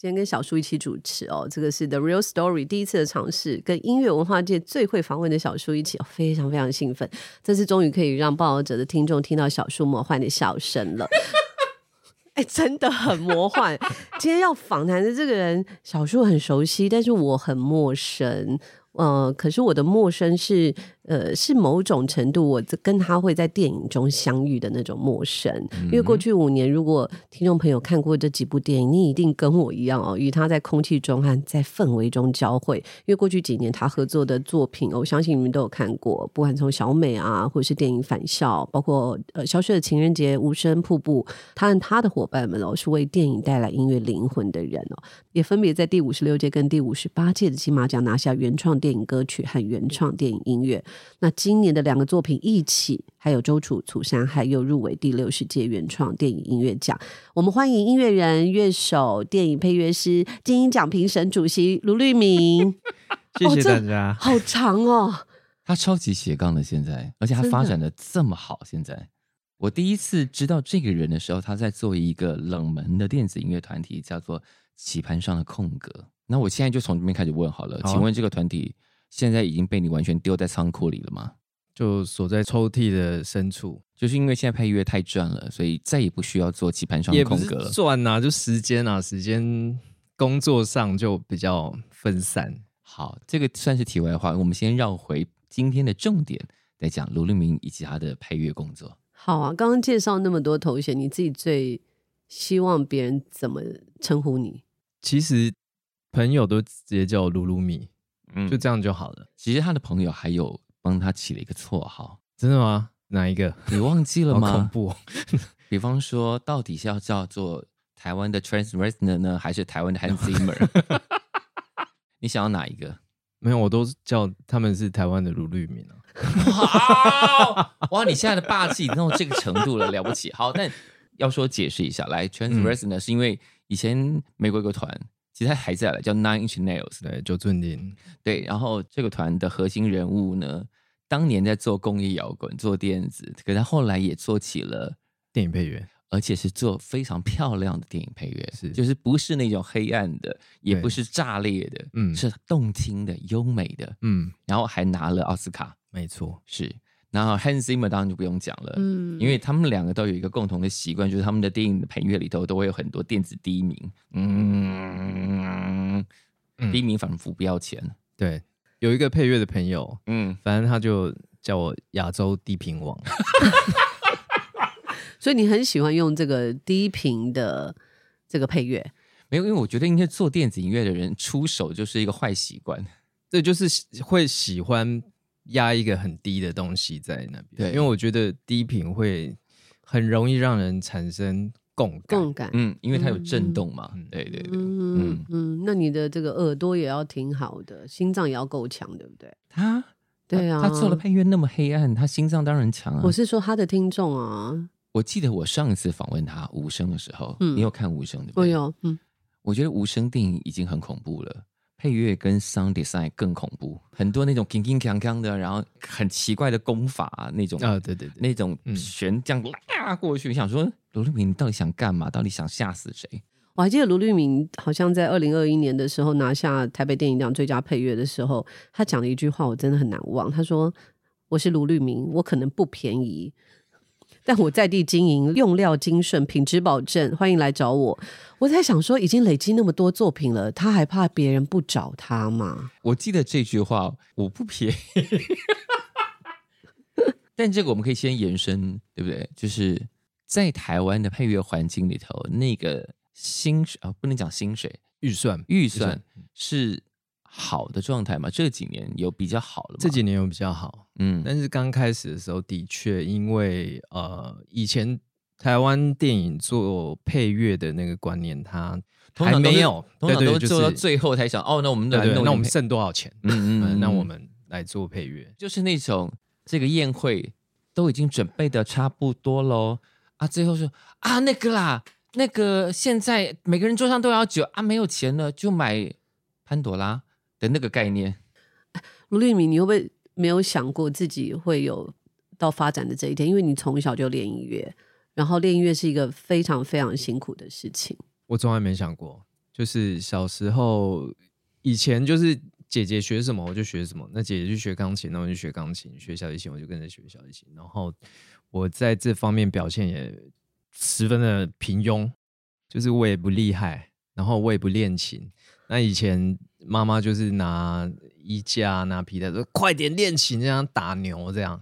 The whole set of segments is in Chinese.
今天跟小树一起主持哦，这个是 The Real Story 第一次的尝试，跟音乐文化界最会访问的小树一起，非常非常兴奋，这次终于可以让报道者的听众听到小树魔幻的笑声了。哎，真的很魔幻。今天要访谈的这个人，小树很熟悉，但是我很陌生。呃，可是我的陌生是。呃，是某种程度，我跟他会在电影中相遇的那种陌生。因为过去五年，如果听众朋友看过这几部电影，你一定跟我一样哦，与他在空气中和在氛围中交汇。因为过去几年他合作的作品，我相信你们都有看过，不管从小美啊，或者是电影《返校》，包括呃《消失的情人节》、《无声瀑布》，他和他的伙伴们哦，是为电影带来音乐灵魂的人哦，也分别在第五十六届跟第五十八届的金马奖拿下原创电影歌曲和原创电影音乐。那今年的两个作品一起，还有周楚楚山海又入围第六十届原创电影音乐奖。我们欢迎音乐人、乐手、电影配乐师、金鹰奖评审主席卢律明。谢谢大家。哦、好长哦，他超级斜杠的，现在，而且他发展的这么好。现在，我第一次知道这个人的时候，他在做一个冷门的电子音乐团体，叫做《棋盘上的空格》。那我现在就从这边开始问好了，请问这个团体？现在已经被你完全丢在仓库里了吗？就锁在抽屉的深处，就是因为现在配乐太赚了，所以再也不需要做棋盘上的空格了。赚啊，就时间啊，时间工作上就比较分散。好，这个算是题外话。我们先绕回今天的重点来讲卢立明以及他的配乐工作。好啊，刚刚介绍那么多头衔，你自己最希望别人怎么称呼你？其实朋友都直接叫我卢卢米。嗯，就这样就好了。其实他的朋友还有帮他起了一个绰号，真的吗？哪一个？你忘记了吗？恐怖。比方说，到底是要叫做台湾的 Trent Reznor 呢，还是台湾的 Hans Zimmer？你想要哪一个？没有，我都叫他们是台湾的卢律民啊。好哇，你现在的霸气已经到这个程度了，了不起。好，但要说解释一下，来 Trent Reznor 呢，是因为以前美国有个团。其实他还在了，叫 Nine Inch Nails，对，九寸钉，对。然后这个团的核心人物呢，当年在做工业摇滚、做电子，可是他后来也做起了电影配乐，而且是做非常漂亮的电影配乐，是，就是不是那种黑暗的，也不是炸裂的，嗯，是动听的、优美的，嗯。然后还拿了奥斯卡，没错，是。然后 Hans Zimmer 当然就不用讲了，嗯，因为他们两个都有一个共同的习惯，就是他们的电影的配乐里头都会有很多电子低鸣，嗯，低鸣仿佛不要钱。对，有一个配乐的朋友，嗯，反正他就叫我亚洲低频王，所以你很喜欢用这个低频的这个配乐？没有，因为我觉得应该做电子音乐的人出手就是一个坏习惯，这就是会喜欢。压一个很低的东西在那边，对，因为我觉得低频会很容易让人产生共感，共感，嗯，因为它有震动嘛，嗯、对对对，嗯嗯，嗯，那你的这个耳朵也要挺好的，心脏也要够强，对不对？他，对啊，他做的配乐那么黑暗，他心脏当然强啊。我是说他的听众啊，我记得我上一次访问他无声的时候，嗯，你有看无声对不对？我有，嗯，我觉得无声电影已经很恐怖了。配乐跟 sound design 更恐怖，很多那种铿铿锵锵的，然后很奇怪的功法、啊、那种啊，对对对，那种旋这样拉过去，嗯、想说卢律明你到底想干嘛？到底想吓死谁？我还记得卢律明好像在二零二一年的时候拿下台北电影奖最佳配乐的时候，他讲了一句话，我真的很难忘。他说：“我是卢律明，我可能不便宜。”但我在地经营，用料精顺，品质保证，欢迎来找我。我在想说，已经累积那么多作品了，他还怕别人不找他吗？我记得这句话，我不便宜。但这个我们可以先延伸，对不对？就是在台湾的配乐环境里头，那个薪水啊，不能讲薪水，预算，预算是。好的状态嘛，这几年有比较好了吗？这几年有比较好，嗯，但是刚开始的时候，的确因为呃，以前台湾电影做配乐的那个观念，它还没有，通常都做到最后才想，哦，那我们那那我们剩多少钱？嗯 嗯，那我们来做配乐，就是那种这个宴会都已经准备的差不多喽，啊，最后说啊那个啦，那个现在每个人桌上都要酒啊，没有钱了就买潘朵拉的那个概念。卢丽敏，你会不会没有想过自己会有到发展的这一天？因为你从小就练音乐，然后练音乐是一个非常非常辛苦的事情。我从来没想过，就是小时候以前就是姐姐学什么我就学什么，那姐姐去学钢琴，那我就学钢琴；学小提琴我就跟着学小提琴。然后我在这方面表现也十分的平庸，就是我也不厉害，然后我也不练琴。那以前妈妈就是拿衣架、拿皮带说：“快点练琴，这样打牛这样。”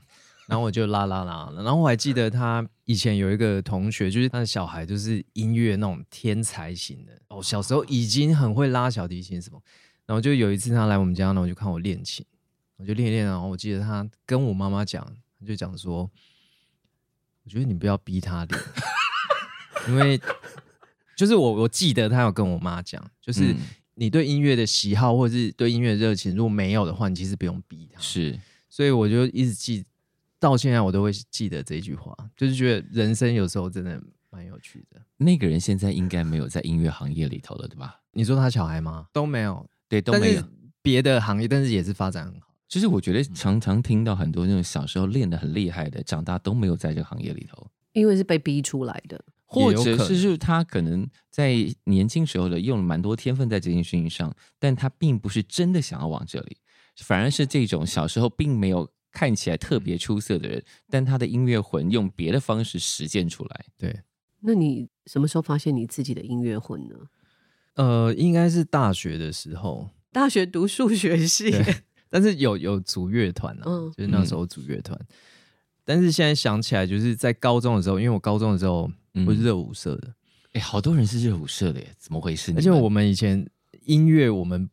然后我就拉拉拉。然后我还记得他以前有一个同学，就是他的小孩，就是音乐那种天才型的哦。小时候已经很会拉小提琴什么。然后就有一次他来我们家，然后就看我练琴，我就练练。然后我记得他跟我妈妈讲，就讲说：“我觉得你不要逼他练，因为就是我我记得他有跟我妈讲，就是。嗯”你对音乐的喜好，或者是对音乐的热情，如果没有的话，你其实不用逼他。是，所以我就一直记，到现在我都会记得这句话，就是觉得人生有时候真的蛮有趣的。那个人现在应该没有在音乐行业里头了，对吧？你说他小孩吗？都没有，对，都没有别的行业，但是也是发展很好。就是我觉得常常听到很多那种小时候练得很厉害的，长大都没有在这个行业里头，因为是被逼出来的。或者是是他可能在年轻时候的用了蛮多天分在这件事情上，但他并不是真的想要往这里，反而是这种小时候并没有看起来特别出色的人，但他的音乐魂用别的方式实践出来。对，那你什么时候发现你自己的音乐魂呢？呃，应该是大学的时候，大学读数学系，但是有有组乐团啊，嗯、就是那时候组乐团。嗯、但是现在想起来，就是在高中的时候，因为我高中的时候。我是热舞社的，哎、欸，好多人是热舞社的耶，怎么回事？而且我们以前音乐，我们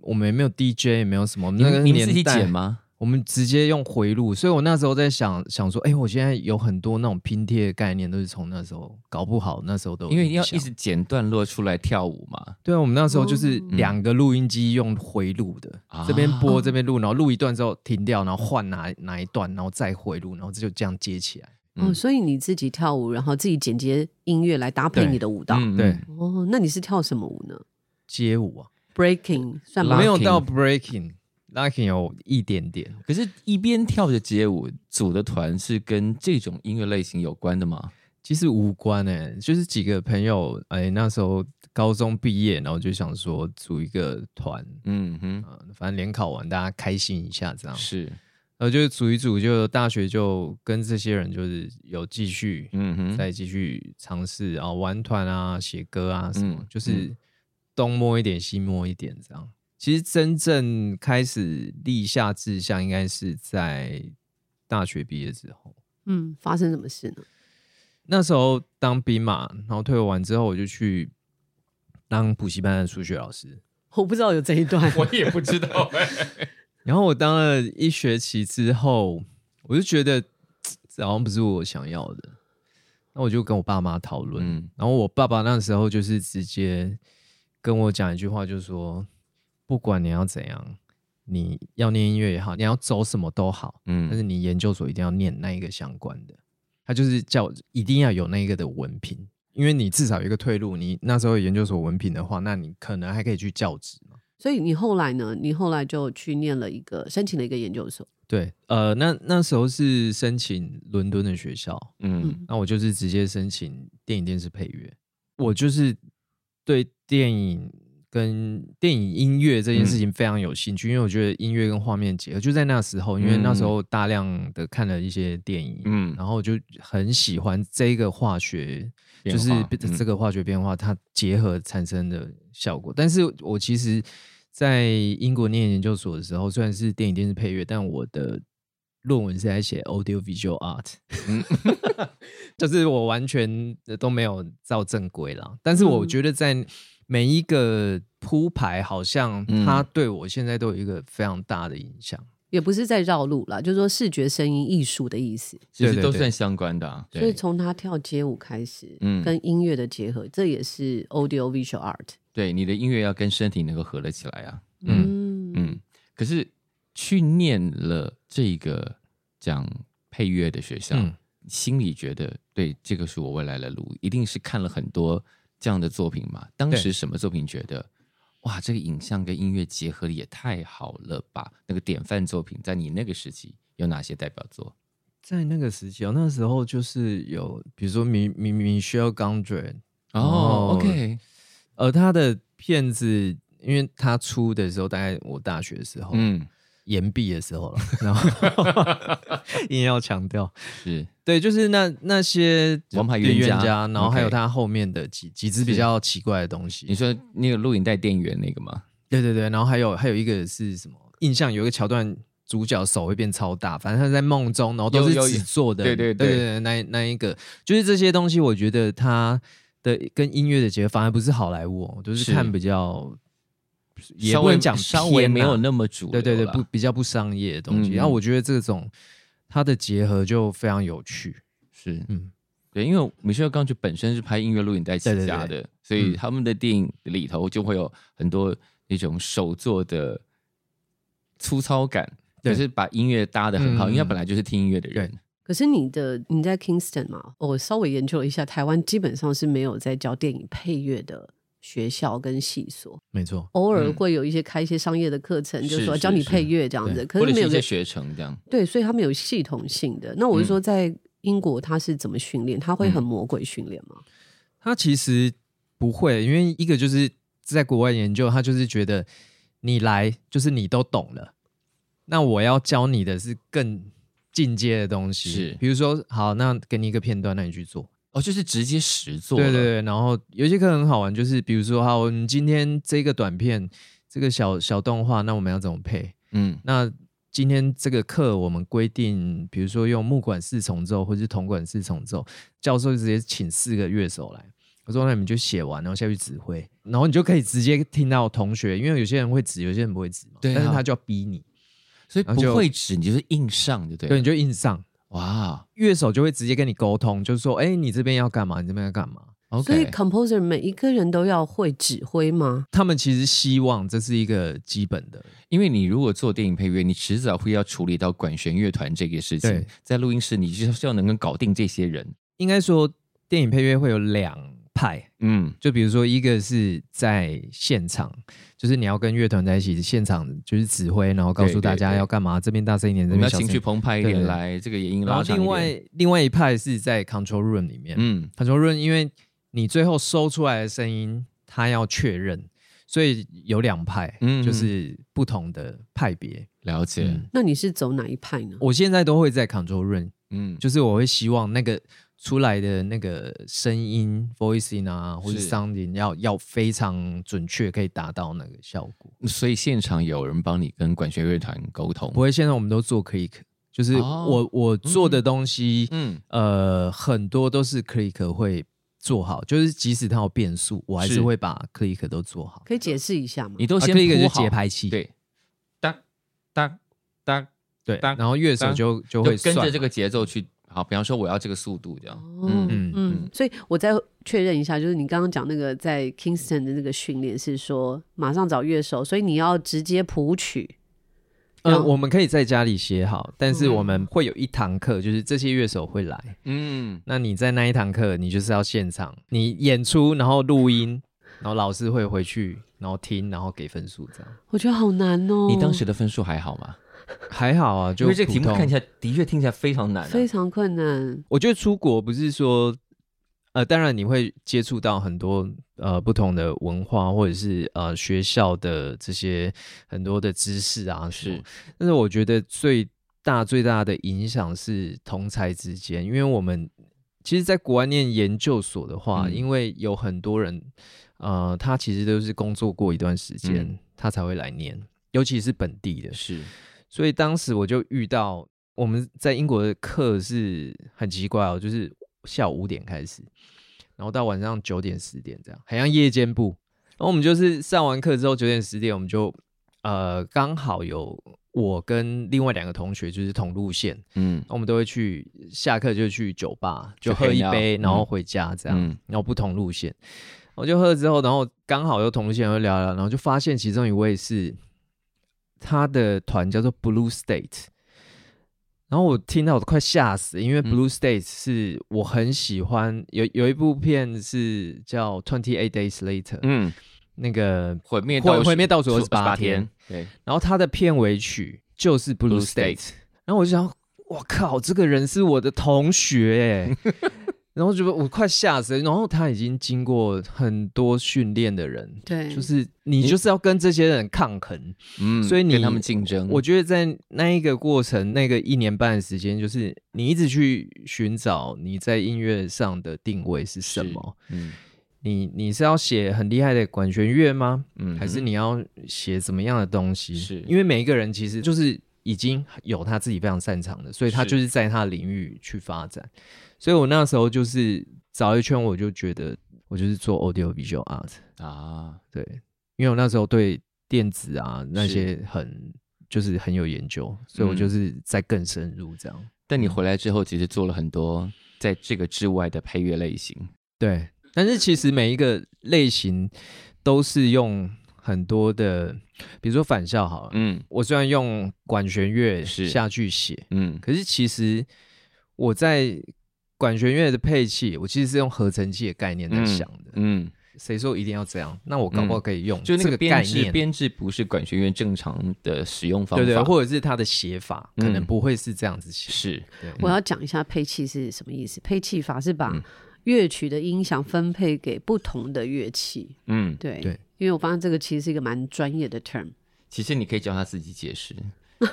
我们也没有 DJ，也没有什么，那个年代你们自己剪吗？我们直接用回录，所以我那时候在想想说，哎、欸，我现在有很多那种拼贴的概念，都是从那时候搞不好，那时候都因为要一直剪段落出来跳舞嘛。对啊，我们那时候就是两个录音机用回录的，嗯、这边播这边录，然后录一段之后停掉，然后换哪哪一段，然后再回录，然后这就这样接起来。哦，所以你自己跳舞，然后自己剪接音乐来搭配你的舞蹈。对，哦，那你是跳什么舞呢？街舞啊，breaking 算吗？没有到 breaking，locking 有一点点。可是，一边跳着街舞组的团是跟这种音乐类型有关的吗？其实无关诶、欸，就是几个朋友，哎，那时候高中毕业，然后就想说组一个团，嗯哼，反正联考完大家开心一下，这样是。然后就组一组，就大学就跟这些人就是有继续，嗯哼，再继续尝试，啊玩团啊、写歌啊什么，嗯、就是东摸一点、西摸一点这样。其实真正开始立下志向，应该是在大学毕业之后。嗯，发生什么事呢？那时候当兵嘛，然后退伍完之后，我就去当补习班的数学老师。我不知道有这一段，我也不知道、欸。然后我当了一学期之后，我就觉得这好像不是我想要的，那我就跟我爸妈讨论。嗯、然后我爸爸那时候就是直接跟我讲一句话，就是说，不管你要怎样，你要念音乐也好，你要走什么都好，嗯，但是你研究所一定要念那一个相关的。他就是叫一定要有那一个的文凭，因为你至少有一个退路。你那时候有研究所文凭的话，那你可能还可以去教职嘛。所以你后来呢？你后来就去念了一个，申请了一个研究所。对，呃，那那时候是申请伦敦的学校，嗯，那我就是直接申请电影电视配乐。我就是对电影跟电影音乐这件事情非常有兴趣，嗯、因为我觉得音乐跟画面结合。就在那时候，因为那时候大量的看了一些电影，嗯，然后就很喜欢这个化学，就是这个化学变化它结合产生的效果。但是我其实。在英国念研究所的时候，虽然是电影电视配乐，但我的论文是在写 audio visual art，就是我完全都没有照正规啦。但是我觉得在每一个铺排，好像它对我现在都有一个非常大的影响。也不是在绕路啦，就是说视觉、声音、艺术的意思，其实都算相关的啊。所以从他跳街舞开始，嗯，跟音乐的结合，这也是 audio visual art。对，你的音乐要跟身体能够合得起来啊，嗯嗯。可是去念了这个讲配乐的学校，嗯、心里觉得，对，这个是我未来的路，一定是看了很多这样的作品嘛？当时什么作品觉得，哇，这个影像跟音乐结合的也太好了吧？那个典范作品，在你那个时期有哪些代表作？在那个时期哦，那时候就是有，比如说米米米 Michel Gondry 哦，OK，而他的片子，因为他出的时候大概我大学的时候，嗯。岩壁的时候了，然后 硬要强调是对，就是那那些王牌冤家，然后还有他后面的几几只比较奇怪的东西。你说那个录影带电源那个吗？对对对，然后还有还有一个是什么？印象有一个桥段，主角手会变超大，反正他在梦中，然后都是纸做的。对对对对，那那一个就是这些东西，我觉得他的跟音乐的结合反而不是好莱坞哦，就是看比较。也不能讲稍微没有那么主，对对对，不比较不商业的东西。然后我觉得这种它的结合就非常有趣，是。嗯，对，因为米歇尔刚就本身是拍音乐录影带起家的，所以他们的电影里头就会有很多那种手作的粗糙感，可是把音乐搭的很好，因为他本来就是听音乐的人。可是你的你在 Kingston 嘛，我稍微研究了一下，台湾基本上是没有在教电影配乐的。学校跟系所，没错，偶尔会有一些开一些商业的课程，就是说教你配乐这样子，可是没有一些学程这样。对，所以他们有系统性的。那我就说，在英国他是怎么训练？他会很魔鬼训练吗？他其实不会，因为一个就是在国外研究，他就是觉得你来就是你都懂了，那我要教你的是更进阶的东西，是比如说，好，那给你一个片段，那你去做。哦，就是直接实作。对对对，然后有些课很好玩，就是比如说，好，我们今天这个短片，这个小小动画，那我们要怎么配？嗯，那今天这个课我们规定，比如说用木管四重奏或者是铜管四重奏，教授就直接请四个乐手来，我说那你们就写完，然后下去指挥，然后你就可以直接听到同学，因为有些人会指，有些人不会指嘛，对啊，但是他就要逼你，所以不会指，你就是硬上就对，对，你就硬上。哇，乐手就会直接跟你沟通，就是说，哎，你这边要干嘛？你这边要干嘛？Okay. 所以，composer 每一个人都要会指挥吗？他们其实希望这是一个基本的，因为你如果做电影配乐，你迟早会要处理到管弦乐团这个事情。在录音室，你就是要能够搞定这些人。应该说，电影配乐会有两。派，嗯，就比如说一个是在现场，就是你要跟乐团在一起，现场就是指挥，然后告诉大家要干嘛，这边大声一点，这边情绪澎湃一点，来这个也音。然后另外另外一派是在 control room 里面，嗯，control room 因为你最后收出来的声音，他要确认，所以有两派，嗯，就是不同的派别。了解。那你是走哪一派呢？我现在都会在 control room，嗯，就是我会希望那个。出来的那个声音 voicing 啊，或者 sounding 要要非常准确，可以达到那个效果。所以现场有人帮你跟管弦乐团沟通？不会，现在我们都做 click，就是我、哦、我做的东西，嗯，呃，很多都是 click 会做好，就是即使它有变数，我还是会把 click 都做好。可以解释一下吗？你都先铺好节拍器，对，哒哒哒，对，然后乐手就就会跟着这个节奏去。好，比方说我要这个速度这样，嗯嗯嗯，所以我再确认一下，就是你刚刚讲那个在 Kingston 的那个训练是说马上找乐手，所以你要直接谱曲。嗯，我们可以在家里写好，但是我们会有一堂课，就是这些乐手会来，嗯，那你在那一堂课，你就是要现场，你演出，然后录音，然后老师会回去，然后听，然后给分数这样。我觉得好难哦。你当时的分数还好吗？还好啊，就因为这个题目看起来的确听起来非常难，啊，非常困难。我觉得出国不是说，呃，当然你会接触到很多呃不同的文化，或者是呃学校的这些很多的知识啊，是。但是我觉得最大最大的影响是同才之间，因为我们其实，在国外念研究所的话，嗯、因为有很多人，呃，他其实都是工作过一段时间，嗯、他才会来念，尤其是本地的，是。所以当时我就遇到我们在英国的课是很奇怪哦，就是下午五点开始，然后到晚上九点十点这样，很像夜间部。然后我们就是上完课之后九点十点，我们就呃刚好有我跟另外两个同学就是同路线，嗯，我们都会去下课就去酒吧就喝一杯，然后回家这样，嗯、然后不同路线，我就喝了之后，然后刚好又同路线，又聊聊，然后就发现其中一位是。他的团叫做 Blue State，然后我听到我都快吓死，因为 Blue States 是我很喜欢，嗯、有有一部片是叫 Twenty Eight Days Later，嗯，那个毁灭毁毁灭倒数二十八天，对，然后他的片尾曲就是 Blue, Blue States，然后我就想，我靠，这个人是我的同学哎。然后觉得我快吓死了，然后他已经经过很多训练的人，对，就是你就是要跟这些人抗衡，嗯，所以你跟他们竞争。我觉得在那一个过程，那个一年半的时间，就是你一直去寻找你在音乐上的定位是什么，嗯，你你是要写很厉害的管弦乐吗？嗯，还是你要写怎么样的东西？是因为每一个人其实就是已经有他自己非常擅长的，所以他就是在他的领域去发展。所以我那时候就是找一圈，我就觉得我就是做 audio visual art 啊，对，因为我那时候对电子啊那些很就是很有研究，所以我就是在更深入这样。但你回来之后，其实做了很多在这个之外的配乐类型，对。但是其实每一个类型都是用很多的，比如说返校好了，嗯，我虽然用管弦乐下去写，嗯，可是其实我在管弦乐的配器，我其实是用合成器的概念在想的。嗯，谁、嗯、说一定要这样？那我搞不好可以用就那个概念。编制不是管弦乐正常的使用方法，对对，或者是它的写法、嗯、可能不会是这样子写。是，对我要讲一下配器是什么意思。配器法是把乐曲的音响分配给不同的乐器。嗯，对对，因为我发现这个其实是一个蛮专业的 term。其实你可以教他自己解释。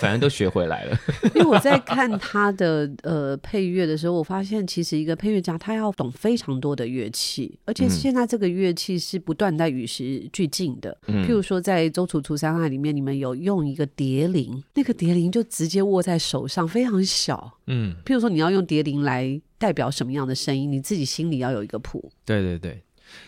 反正都学回来了。因为我在看他的呃配乐的时候，我发现其实一个配乐家他要懂非常多的乐器，而且现在这个乐器是不断在与时俱进的。嗯，譬如说在《周楚除三害》里面，你们有用一个蝶铃，那个蝶铃就直接握在手上，非常小。嗯，譬如说你要用蝶铃来代表什么样的声音，你自己心里要有一个谱。对对对，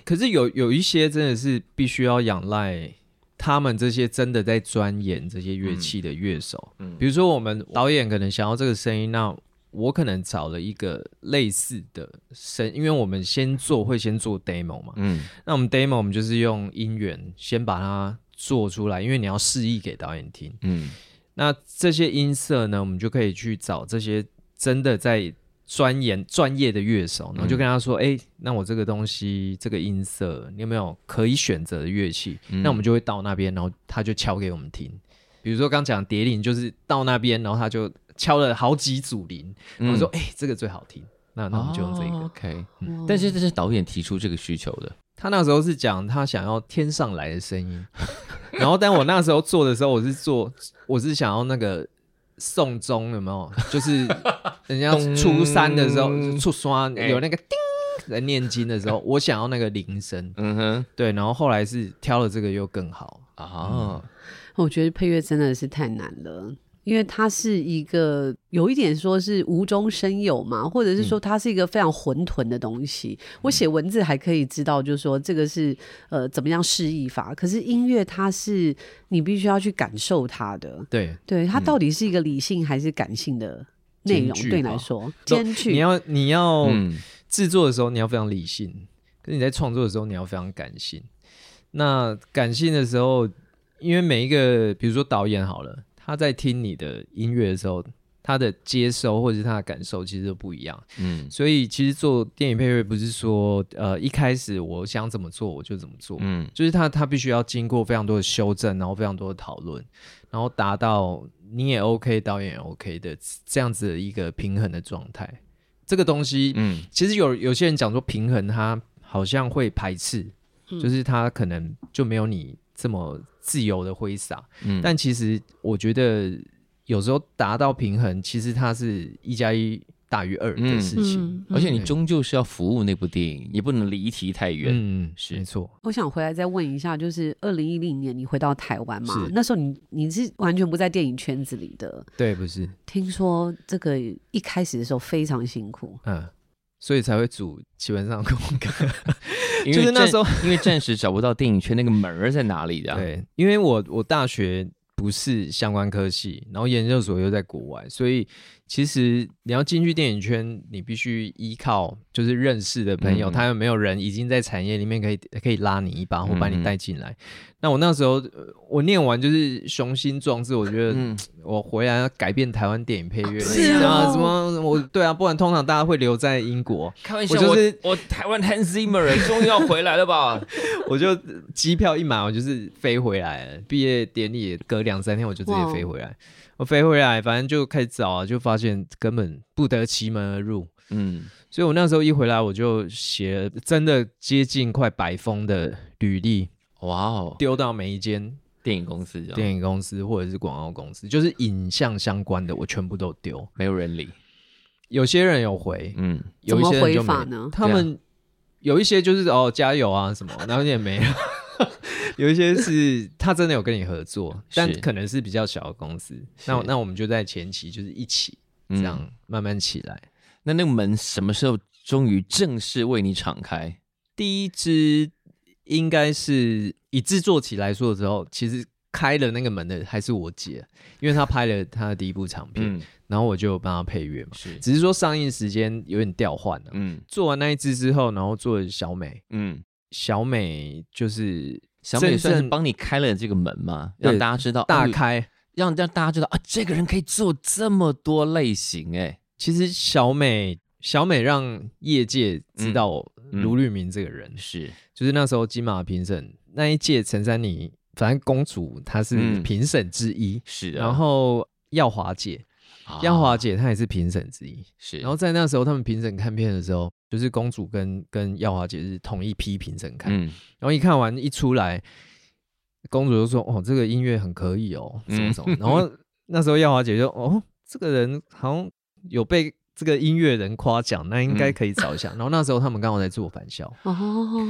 可是有有一些真的是必须要仰赖。他们这些真的在钻研这些乐器的乐手，嗯，比如说我们导演可能想要这个声音，那我可能找了一个类似的声，因为我们先做会先做 demo 嘛，嗯，那我们 demo 我们就是用音源先把它做出来，因为你要示意给导演听，嗯，那这些音色呢，我们就可以去找这些真的在。专研专业的乐手，然后就跟他说：“哎、嗯欸，那我这个东西，这个音色，你有没有可以选择的乐器？嗯、那我们就会到那边，然后他就敲给我们听。比如说刚讲蝶铃，就是到那边，然后他就敲了好几组铃，然后说：‘哎、嗯欸，这个最好听。’那那我们就用这个。哦、OK，、嗯、但是这是导演提出这个需求的。他那时候是讲他想要天上来的声音，然后但我那时候做的时候，我是做，我是想要那个。”送钟有没有？就是人家初三的时候，初三有那个叮在念经的时候，我想要那个铃声。嗯哼，对。然后后来是挑了这个又更好啊。我觉得配乐真的是太难了。因为它是一个有一点说是无中生有嘛，或者是说它是一个非常混沌的东西。嗯、我写文字还可以知道，就是说这个是呃怎么样示意法。可是音乐它是你必须要去感受它的，对对，它到底是一个理性还是感性的内容？对你来说，兼具。你要你要制作的时候你要非常理性，可是你在创作的时候你要非常感性。那感性的时候，因为每一个比如说导演好了。他在听你的音乐的时候，他的接收或者是他的感受其实都不一样。嗯，所以其实做电影配乐不是说，呃，一开始我想怎么做我就怎么做。嗯，就是他他必须要经过非常多的修正，然后非常多的讨论，然后达到你也 OK，导演也 OK 的这样子的一个平衡的状态。这个东西，嗯，其实有有些人讲说平衡，他好像会排斥，嗯，就是他可能就没有你这么。自由的挥洒，嗯，但其实我觉得有时候达到平衡，其实它是一加一大于二的事情，嗯嗯、而且你终究是要服务那部电影，也不能离题太远。嗯，是没错。我想回来再问一下，就是二零一零年你回到台湾嘛？那时候你你是完全不在电影圈子里的，对，不是？听说这个一开始的时候非常辛苦，嗯。所以才会组基本上空格，就是那时候因为暂时找不到电影圈那个门儿在哪里的。对，因为我我大学不是相关科系，然后研究所又在国外，所以其实你要进去电影圈，你必须依靠就是认识的朋友，嗯、他有没有人已经在产业里面可以可以拉你一把或把你带进来。嗯、那我那时候我念完就是雄心壮志，我觉得嗯 我回来要改变台湾电影配乐，是啊，哦什么我对啊，不然通常大家会留在英国，开玩笑，我就是我台湾 Hans Zimmer 终于要回来了吧？我就机票一买，我就是飞回来了。毕业典礼隔两三天，我就直接飞回来。我飞回来，反正就开始找啊，就发现根本不得其门而入。嗯，所以我那时候一回来，我就写了真的接近快百封的履历，哇哦，丢到每一间电影公司电影公司或者是广告公司，就是影像相关的，我全部都丢。没有人理，有些人有回，嗯，有一些人就没怎么回法呢他们有一些就是哦加油啊什么，然后也没有。有一些是他真的有跟你合作，但可能是比较小的公司。那那我们就在前期就是一起这样慢慢起来。嗯、那那个门什么时候终于正式为你敞开？第一支应该是以制作起来说的时候，其实开了那个门的还是我姐，因为她拍了她的第一部长片，嗯、然后我就帮她配乐嘛。是，只是说上映时间有点调换了。嗯，做完那一支之后，然后做小美。嗯，小美就是。小美算是帮你开了这个门嘛，让大家知道大开，让让大家知道啊，这个人可以做这么多类型哎。其实小美小美让业界知道卢律明这个人是，就是那时候金马评审那一届陈珊妮，反正公主她是评审之一，是，然后耀华姐，耀华姐她也是评审之一，是。然后在那时候他们评审看片的时候。就是公主跟跟耀华姐是同一批评审看，然后一看完一出来，公主就说：“哦，这个音乐很可以哦，什么什么。”然后 那时候耀华姐就：“哦，这个人好像有被这个音乐人夸奖，那应该可以找一下。”然后那时候他们刚好在做返校，哦，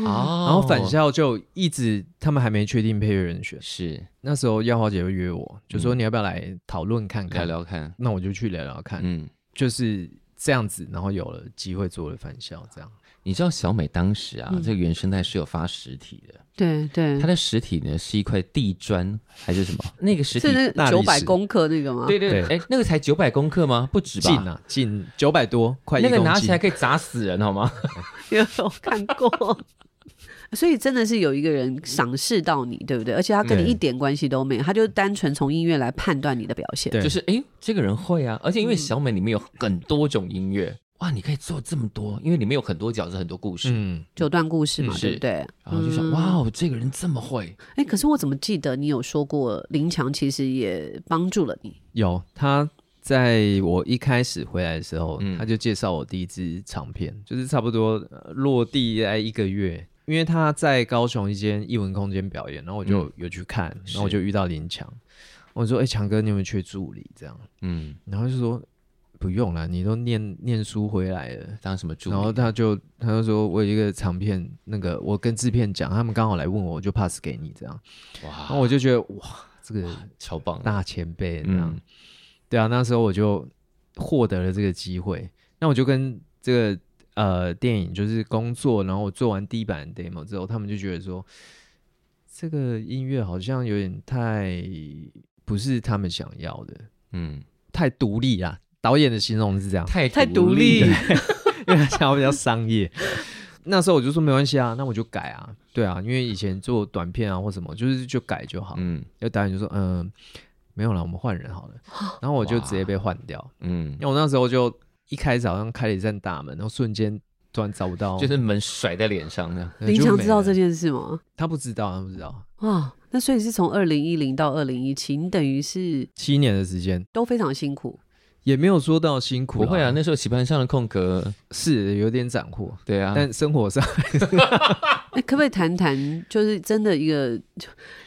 然后返校就一直他们还没确定配乐人选，是。那时候耀华姐就约我，就说：“你要不要来讨论看看，聊聊看？”那我就去聊聊看，嗯，就是。这样子，然后有了机会做了返校，这样。你知道小美当时啊，嗯、这个原生态是有发实体的，对对。它的实体呢是一块地砖还是什么？那个实体是那九百公克那个吗？对对对，哎，那个才九百公克吗？不止吧？近啊，近九百多，快一公斤。那个拿起来可以砸死人，好吗？有看过。所以真的是有一个人赏识到你，对不对？而且他跟你一点关系都没有，他就单纯从音乐来判断你的表现。对，就是哎，这个人会啊！而且因为小美里面有很多种音乐，哇，你可以做这么多，因为里面有很多角色、很多故事，嗯，九段故事嘛，对不对？然后就说哇哦，这个人这么会。哎，可是我怎么记得你有说过林强其实也帮助了你？有，他在我一开始回来的时候，他就介绍我第一支唱片，就是差不多落地来一个月。因为他在高雄一间艺文空间表演，然后我就有去看，嗯、然后我就遇到林强，我说：“哎、欸，强哥，你有没有缺助理？”这样，嗯，然后就说：“不用了，你都念念书回来了，当什么助理？”然后他就他就说：“我有一个长片，那个我跟制片讲，他们刚好来问我，我就 pass 给你。这样。”哇，然后我就觉得哇，这个超棒，大前辈这样，嗯、对啊，那时候我就获得了这个机会，那我就跟这个。呃，电影就是工作，然后我做完第一版 demo 之后，他们就觉得说，这个音乐好像有点太不是他们想要的，嗯，太独立啦。导演的形容是这样，太太独立，因为他想要比较商业。那时候我就说没关系啊，那我就改啊，对啊，因为以前做短片啊或什么，就是就改就好。嗯，有导演就说，嗯、呃，没有了，我们换人好了。然后我就直接被换掉，嗯，因为我那时候就。一开始好像开了一扇大门，然后瞬间突然找不到，就是门甩在脸上那样。林强知道这件事吗？他不知道，他不知道。哇，那所以是从二零一零到二零一七，你等于是七年的时间，都非常辛苦。也没有说到辛苦，不会啊。那时候棋盘上的空格是有点斩获，对啊。但生活上，那，可不可以谈谈，就是真的一个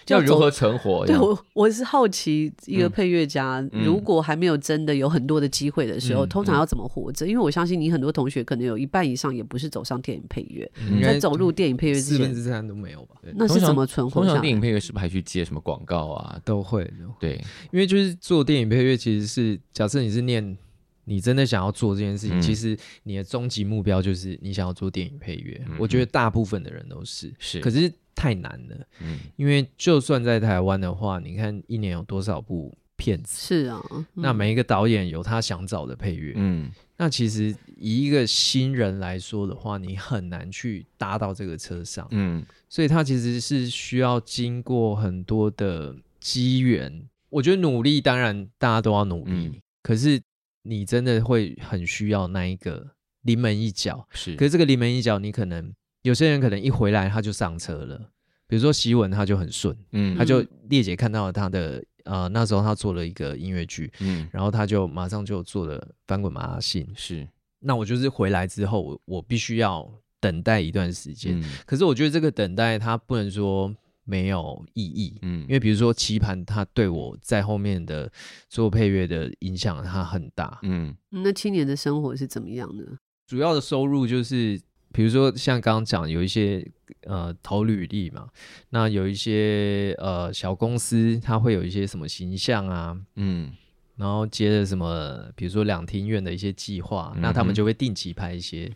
要如何存活？对我，我是好奇，一个配乐家，如果还没有真的有很多的机会的时候，通常要怎么活着？因为我相信你很多同学可能有一半以上也不是走上电影配乐，在走入电影配乐之前，四分之三都没有吧？那是怎么存活？通常电影配乐是不是还去接什么广告啊？都会，对，因为就是做电影配乐，其实是假设你是。念，你真的想要做这件事情，嗯、其实你的终极目标就是你想要做电影配乐。嗯、我觉得大部分的人都是，是，可是太难了。嗯，因为就算在台湾的话，你看一年有多少部片子。是啊，嗯、那每一个导演有他想找的配乐，嗯，那其实以一个新人来说的话，你很难去搭到这个车上，嗯，所以他其实是需要经过很多的机缘。我觉得努力当然大家都要努力，嗯、可是你真的会很需要那一个临门一脚。是，可是这个临门一脚，你可能有些人可能一回来他就上车了。比如说席文，他就很顺，嗯，他就列姐看到了他的，呃，那时候他做了一个音乐剧，嗯，然后他就马上就做了翻滚马拉信，是。那我就是回来之后，我我必须要等待一段时间，嗯，可是我觉得这个等待他不能说没有意义，嗯，因为比如说棋盘，它对我在后面的做配乐的影响它很大，嗯，那七年的生活是怎么样的？主要的收入就是。比如说像刚刚讲有一些呃投履历嘛，那有一些呃小公司，它会有一些什么形象啊，嗯，然后接着什么，比如说两厅院的一些计划，嗯、那他们就会定期拍一些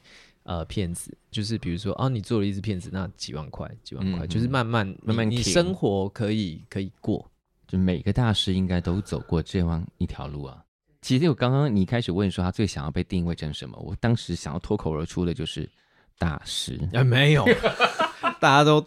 呃骗子，就是比如说啊，你做了一支骗子，那几万块，几万块，嗯、就是慢慢慢慢你生活可以可以过，就每个大师应该都走过这样一条路啊。其实我刚刚你开始问说他最想要被定位成什么，我当时想要脱口而出的就是。大师啊，没有，大家都，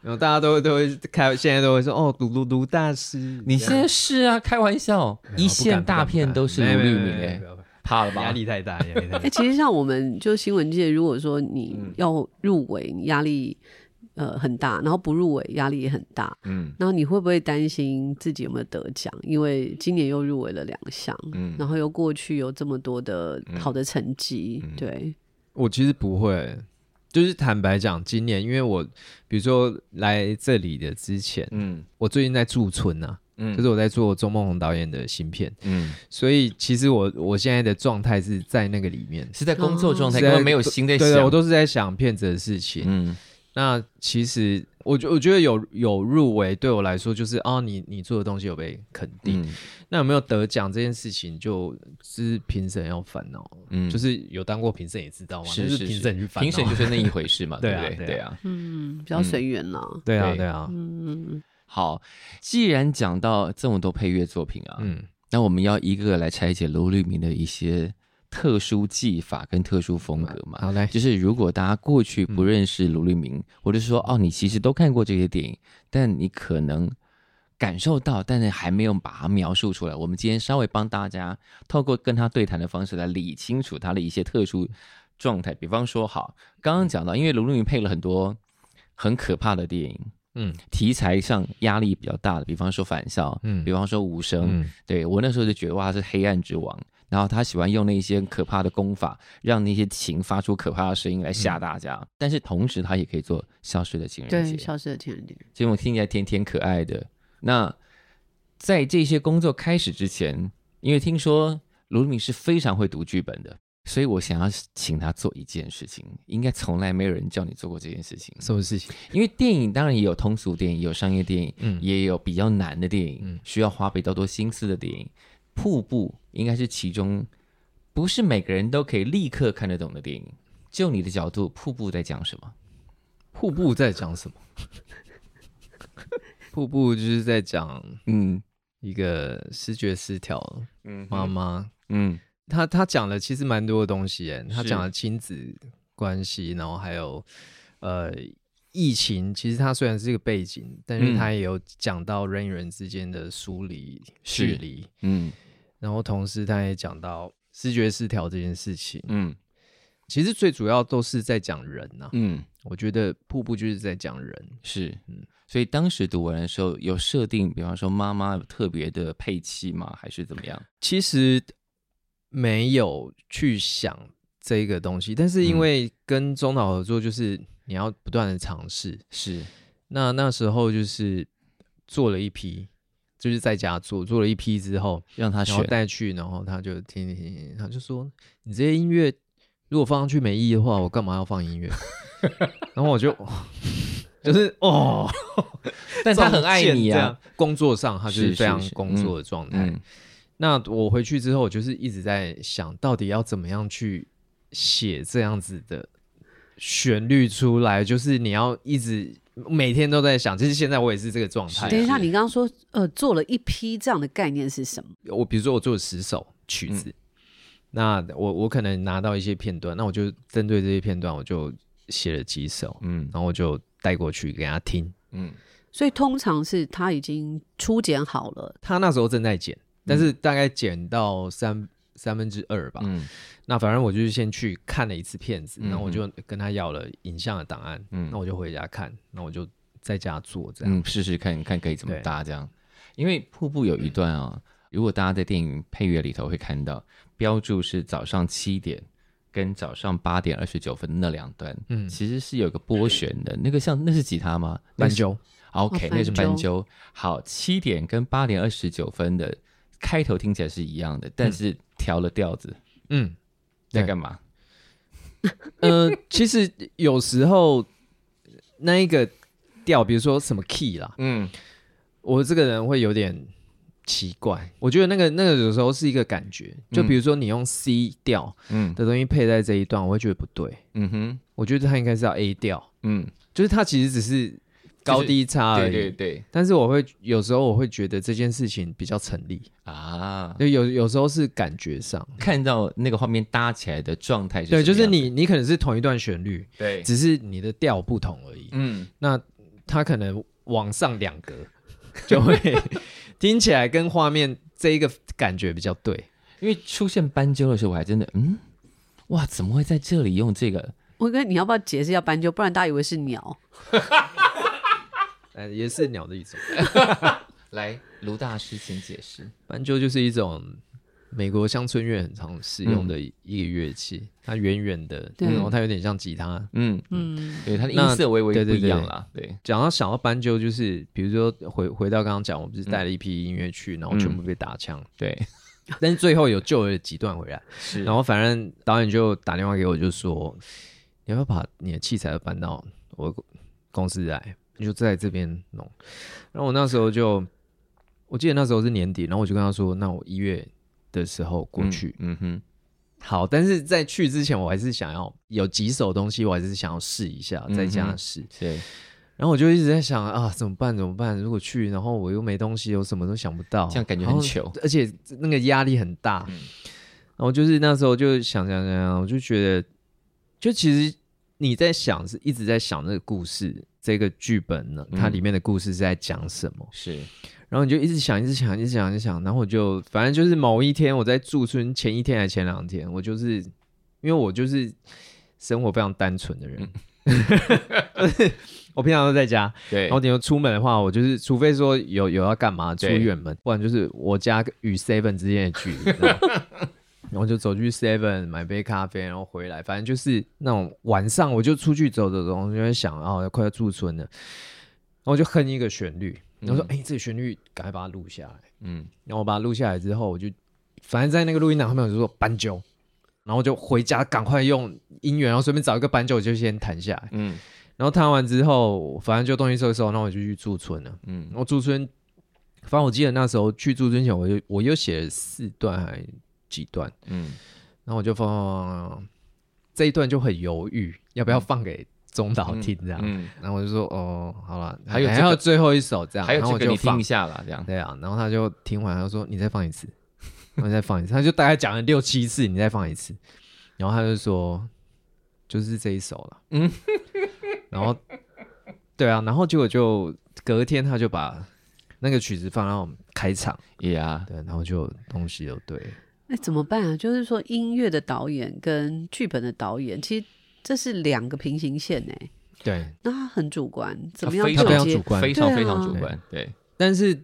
然后大家都都会开，现在都会说哦，卢卢卢大师，你现在是啊，开玩笑，一线大片都是卢律铭哎，怕了吧？压力太大，压力太大。其实像我们就新闻界，如果说你要入围，你压力呃很大，然后不入围压力也很大，嗯，然后你会不会担心自己有没有得奖？因为今年又入围了两项，嗯，然后又过去有这么多的好的成绩，对。我其实不会，就是坦白讲，今年因为我比如说来这里的之前，嗯，我最近在驻村啊，嗯，就是我在做周梦红导演的新片，嗯，所以其实我我现在的状态是在那个里面，是在工作状态，根本没有新的想，对，我都是在想片子的事情，嗯。那其实，我觉我觉得有有入围对我来说，就是啊，你你做的东西有被肯定。嗯、那有没有得奖这件事情，就是评审要烦恼。嗯，就是有当过评审也知道嘛，是是是，评审去烦恼，评审就是那一回事嘛，对不对？对啊，嗯，比较随缘了。对啊，对啊。嗯，好，既然讲到这么多配乐作品啊，嗯，那我们要一个个来拆解卢律明的一些。特殊技法跟特殊风格嘛，好嘞。就是如果大家过去不认识卢律铭，嗯、或者是说哦，你其实都看过这些电影，但你可能感受到，但是还没有把它描述出来。我们今天稍微帮大家透过跟他对谈的方式来理清楚他的一些特殊状态。比方说，好，刚刚讲到，因为卢律明配了很多很可怕的电影，嗯，题材上压力比较大的，比方说返校，嗯，比方说无声，嗯、对我那时候就觉得哇，他是黑暗之王。然后他喜欢用那些可怕的功法，让那些琴发出可怕的声音来吓大家。嗯、但是同时，他也可以做消失的情人节。对，消失的情人节。这种听起来甜甜可爱的。那在这些工作开始之前，因为听说卢敏是非常会读剧本的，所以我想要请他做一件事情，应该从来没有人叫你做过这件事情。什么事情？因为电影当然也有通俗电影，有商业电影，嗯，也有比较难的电影，嗯，需要花比较多心思的电影。瀑布应该是其中，不是每个人都可以立刻看得懂的电影。就你的角度，瀑布在讲什么？瀑布在讲什么？瀑布就是在讲，嗯，一个视觉失调，嗯，妈妈，嗯，他他讲了其实蛮多的东西，耶，他讲了亲子关系，然后还有呃疫情。其实他虽然是一个背景，但是他也有讲到人与人之间的疏离、距离，嗯。然后同时，他也讲到视觉失调这件事情。嗯，其实最主要都是在讲人呐、啊。嗯，我觉得瀑布就是在讲人。是，嗯，所以当时读完的时候有设定，比方说妈妈有特别的配器吗？还是怎么样？其实没有去想这个东西，但是因为跟中岛合作，就是你要不断的尝试。是，那那时候就是做了一批。就是在家做做了一批之后，让他选带去，然后他就听听听，他就说：“你这些音乐如果放上去没意义的话，我干嘛要放音乐？” 然后我就就是哦，但他很爱你啊。工作上他就是非常工作的状态。嗯嗯、那我回去之后，我就是一直在想到底要怎么样去写这样子的旋律出来，就是你要一直每天都在想。其实现在我也是这个状态。等一下，你刚刚说呃做了一批这样的概念是什么？我比如说我做了十首曲子，嗯、那我我可能拿到一些片段，那我就针对这些片段，我就写了几首，嗯，然后我就带过去给他听，嗯。所以通常是他已经初剪好了，他那时候正在剪，但是大概减到三三分之二吧。嗯，那反正我就是先去看了一次片子，然后我就跟他要了影像的档案，嗯，那我就回家看，那我就在家做这样，嗯，试试看看可以怎么搭这样。因为瀑布有一段啊，如果大家在电影配乐里头会看到标注是早上七点跟早上八点二十九分那两段，嗯，其实是有个拨弦的，那个像那是吉他吗？斑鸠。OK，那是斑鸠。好，七点跟八点二十九分的开头听起来是一样的，但是调了调子。嗯，在干嘛？呃，其实有时候那一个调，比如说什么 key 啦，嗯，我这个人会有点奇怪。我觉得那个那个有时候是一个感觉，就比如说你用 C 调嗯的东西配在这一段，我会觉得不对。嗯哼，我觉得它应该是要 A 调。嗯，就是它其实只是。高低差而已，对对对。但是我会有时候我会觉得这件事情比较成立啊，就有有时候是感觉上看到那个画面搭起来的状态，对，就是你你可能是同一段旋律，对，只是你的调不同而已。嗯，那它可能往上两格 就会听起来跟画面这一个感觉比较对。因为出现斑鸠的时候，我还真的嗯，哇，怎么会在这里用这个？我跟你要不要解释一下斑鸠？不然大家以为是鸟。也是鸟的一种。来，卢大师请解释。斑鸠就是一种美国乡村乐很常使用的一个乐器，嗯、它圆圆的，然后它有点像吉他。嗯嗯，对，它的音色微微不一样啦。对，讲到想到斑鸠，就是比如说回回到刚刚讲，我不是带了一批音乐去，然后全部被打枪。对，但是最后有救了几段回来。是，然后反正导演就打电话给我，就说你要不要把你的器材都搬到我公司来？你就在这边弄，然后我那时候就，我记得那时候是年底，然后我就跟他说，那我一月的时候过去，嗯，嗯哼，好，但是在去之前，我还是想要有几首东西，我还是想要试一下，在家试，对，然后我就一直在想啊，怎么办？怎么办？如果去，然后我又没东西，我什么都想不到，这样感觉很糗，而且那个压力很大，嗯，然后就是那时候就想想想，我就觉得，就其实你在想，是一直在想那个故事。这个剧本呢，它里面的故事是在讲什么？是，然后你就一直想，一直想，一直想，一直想，然后我就反正就是某一天我在驻村前一天还是前两天，我就是因为我就是生活非常单纯的人，就是我平常都在家，对，然后你要出门的话，我就是除非说有有要干嘛出远门，不然就是我家与 Seven 之间的距离。然后就走去 Seven 买杯咖啡，然后回来，反正就是那种晚上我就出去走走走，我就在想，哦，快要驻村了，然后我就哼一个旋律，然后说，哎、嗯，这个旋律赶快把它录下来，嗯，然后我把它录下来之后，我就反正在那个录音档后面我就说斑鸠，然后就回家赶快用音源，然后随便找一个斑鸠，我就先弹下来，嗯，然后弹完之后，反正就东西收一收，那我就去驻村了，嗯，然后驻村，反正我记得那时候去驻村前，我就我又写了四段还。几段，嗯，然后我就放这一段就很犹豫，要不要放给中岛听这样，嗯，然后我就说哦，好了，还有还有最后一首这样，还有这个你听一下了这样，对啊，然后他就听完，他说你再放一次，我再放一次，他就大概讲了六七次，你再放一次，然后他就说就是这一首了，嗯，然后对啊，然后结果就隔天他就把那个曲子放到开场，呀，对，然后就东西都对。那怎么办啊？就是说，音乐的导演跟剧本的导演，其实这是两个平行线呢。对，那他很主观，怎么样？非常主观，非常非常主观。对，但是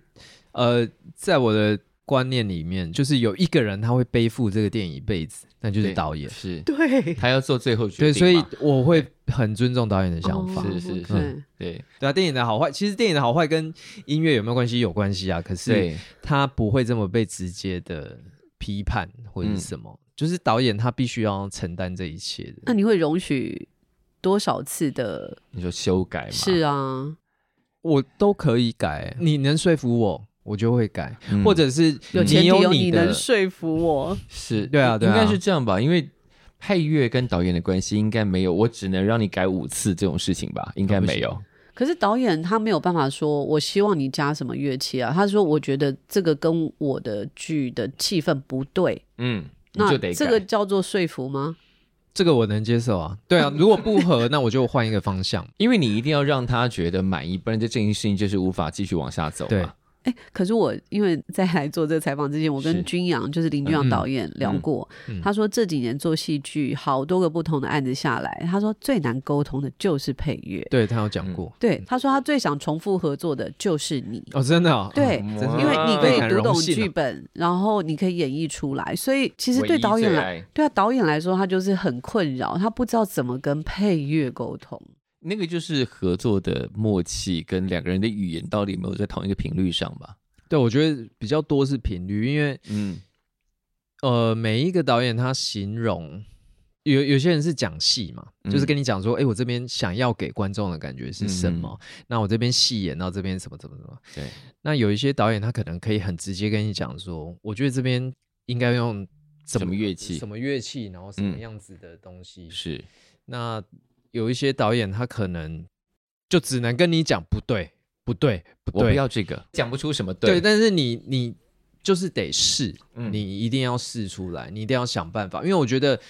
呃，在我的观念里面，就是有一个人他会背负这个电影一辈子，那就是导演。是，对，他要做最后决定。对，所以我会很尊重导演的想法。是是是，对对啊，电影的好坏，其实电影的好坏跟音乐有没有关系？有关系啊。可是他不会这么被直接的。批判或者是什么，嗯、就是导演他必须要承担这一切的。那你会容许多少次的？你说修改吗？是啊，我都可以改。你能说服我，我就会改。嗯、或者是有前提有你能说服我，是对啊，对啊，应该是这样吧？因为配乐跟导演的关系应该没有，我只能让你改五次这种事情吧？应该没有。可是导演他没有办法说，我希望你加什么乐器啊？他说，我觉得这个跟我的剧的气氛不对。嗯，那这个叫做说服吗？这个我能接受啊。对啊，如果不合，那我就换一个方向，因为你一定要让他觉得满意，不然这这件事情就是无法继续往下走。对。哎，可是我因为在来做这个采访之前，我跟君阳就是林君阳导演聊过，嗯嗯嗯、他说这几年做戏剧好多个不同的案子下来，他说最难沟通的就是配乐。对，他有讲过，对，他说他最想重复合作的就是你。哦，真的、哦？对，哦、因为你可以读懂剧本，然后你可以演绎出来，所以其实对导演来，对啊，导演来说他就是很困扰，他不知道怎么跟配乐沟通。那个就是合作的默契跟两个人的语言到底有没有在同一个频率上吧？对，我觉得比较多是频率，因为嗯，呃，每一个导演他形容有有些人是讲戏嘛，嗯、就是跟你讲说，哎，我这边想要给观众的感觉是什么？嗯、那我这边戏演到这边什么怎么怎么？对。那有一些导演他可能可以很直接跟你讲说，我觉得这边应该用什么，什么乐器，什么乐器，然后什么样子的东西？嗯、是。那有一些导演他可能就只能跟你讲不对。不对，不对，我不要这个，讲不出什么对。对，但是你你就是得试，嗯、你一定要试出来，你一定要想办法。因为我觉得，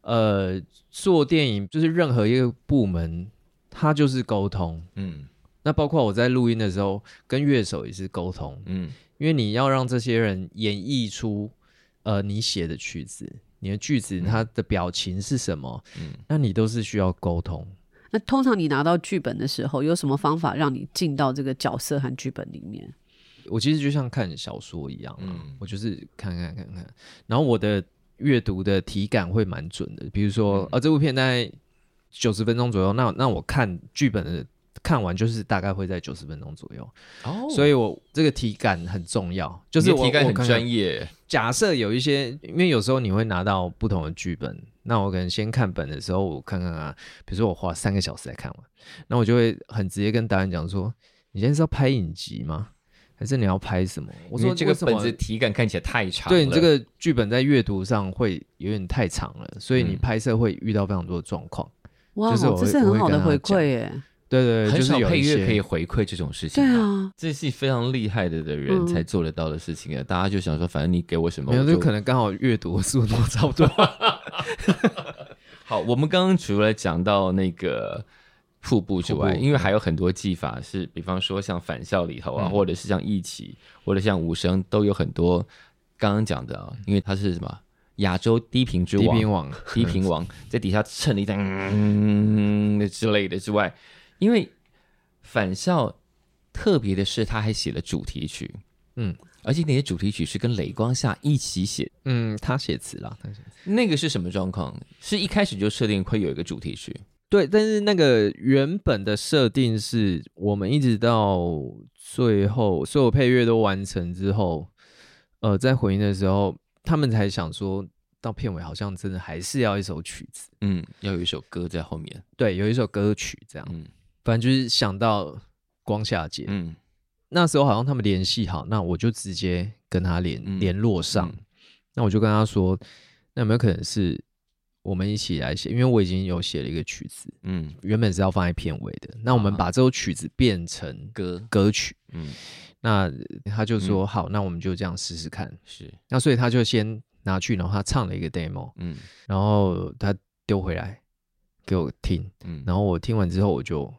呃，做电影就是任何一个部门，它就是沟通。嗯，那包括我在录音的时候，跟乐手也是沟通。嗯，因为你要让这些人演绎出，呃，你写的曲子，你的句子，它的表情是什么？嗯，那你都是需要沟通。那通常你拿到剧本的时候，有什么方法让你进到这个角色和剧本里面？我其实就像看小说一样，嗯，我就是看看看看，然后我的阅读的体感会蛮准的。比如说，嗯、啊，这部片大概九十分钟左右，那那我看剧本的。看完就是大概会在九十分钟左右哦，所以我这个体感很重要，就是我体感很专业。假设有一些，因为有时候你会拿到不同的剧本，那我可能先看本的时候，我看看啊，比如说我花三个小时来看完，那我就会很直接跟导演讲说：“你现在是要拍影集吗？还是你要拍什么？”我说：“这个本子体感看起来太长了，对，你这个剧本在阅读上会有点太长了，所以你拍摄会遇到非常多的状况。”哇，这是很好的回馈耶。对对，很少配乐可以回馈这种事情。对啊，这是非常厉害的的人才做得到的事情啊！大家就想说，反正你给我什么，没有，就可能刚好阅读速度差不多。好，我们刚刚除了讲到那个瀑布之外，因为还有很多技法是，比方说像返校里头啊，或者是像一起，或者像无声，都有很多刚刚讲的啊。因为它是什么亚洲低频之王，低频王，低频王在底下蹭了一嗯之类的之外。因为返校特别的是，他还写了主题曲，嗯，而且那些主题曲是跟雷光夏一起写，嗯，他写词了，他写词。那个是什么状况？是一开始就设定会有一个主题曲？对，但是那个原本的设定是我们一直到最后所有配乐都完成之后，呃，在回音的时候，他们才想说。到片尾好像真的还是要一首曲子，嗯，要有一首歌在后面，对，有一首歌曲这样，嗯，反正就是想到光夏节，嗯，那时候好像他们联系好，那我就直接跟他联、嗯、联络上，嗯、那我就跟他说，那有没有可能是我们一起来写？因为我已经有写了一个曲子，嗯，原本是要放在片尾的，那我们把这首曲子变成歌。歌曲，嗯，那他就说、嗯、好，那我们就这样试试看，是，那所以他就先。拿去，然后他唱了一个 demo，嗯，然后他丢回来给我听，嗯，然后我听完之后，我就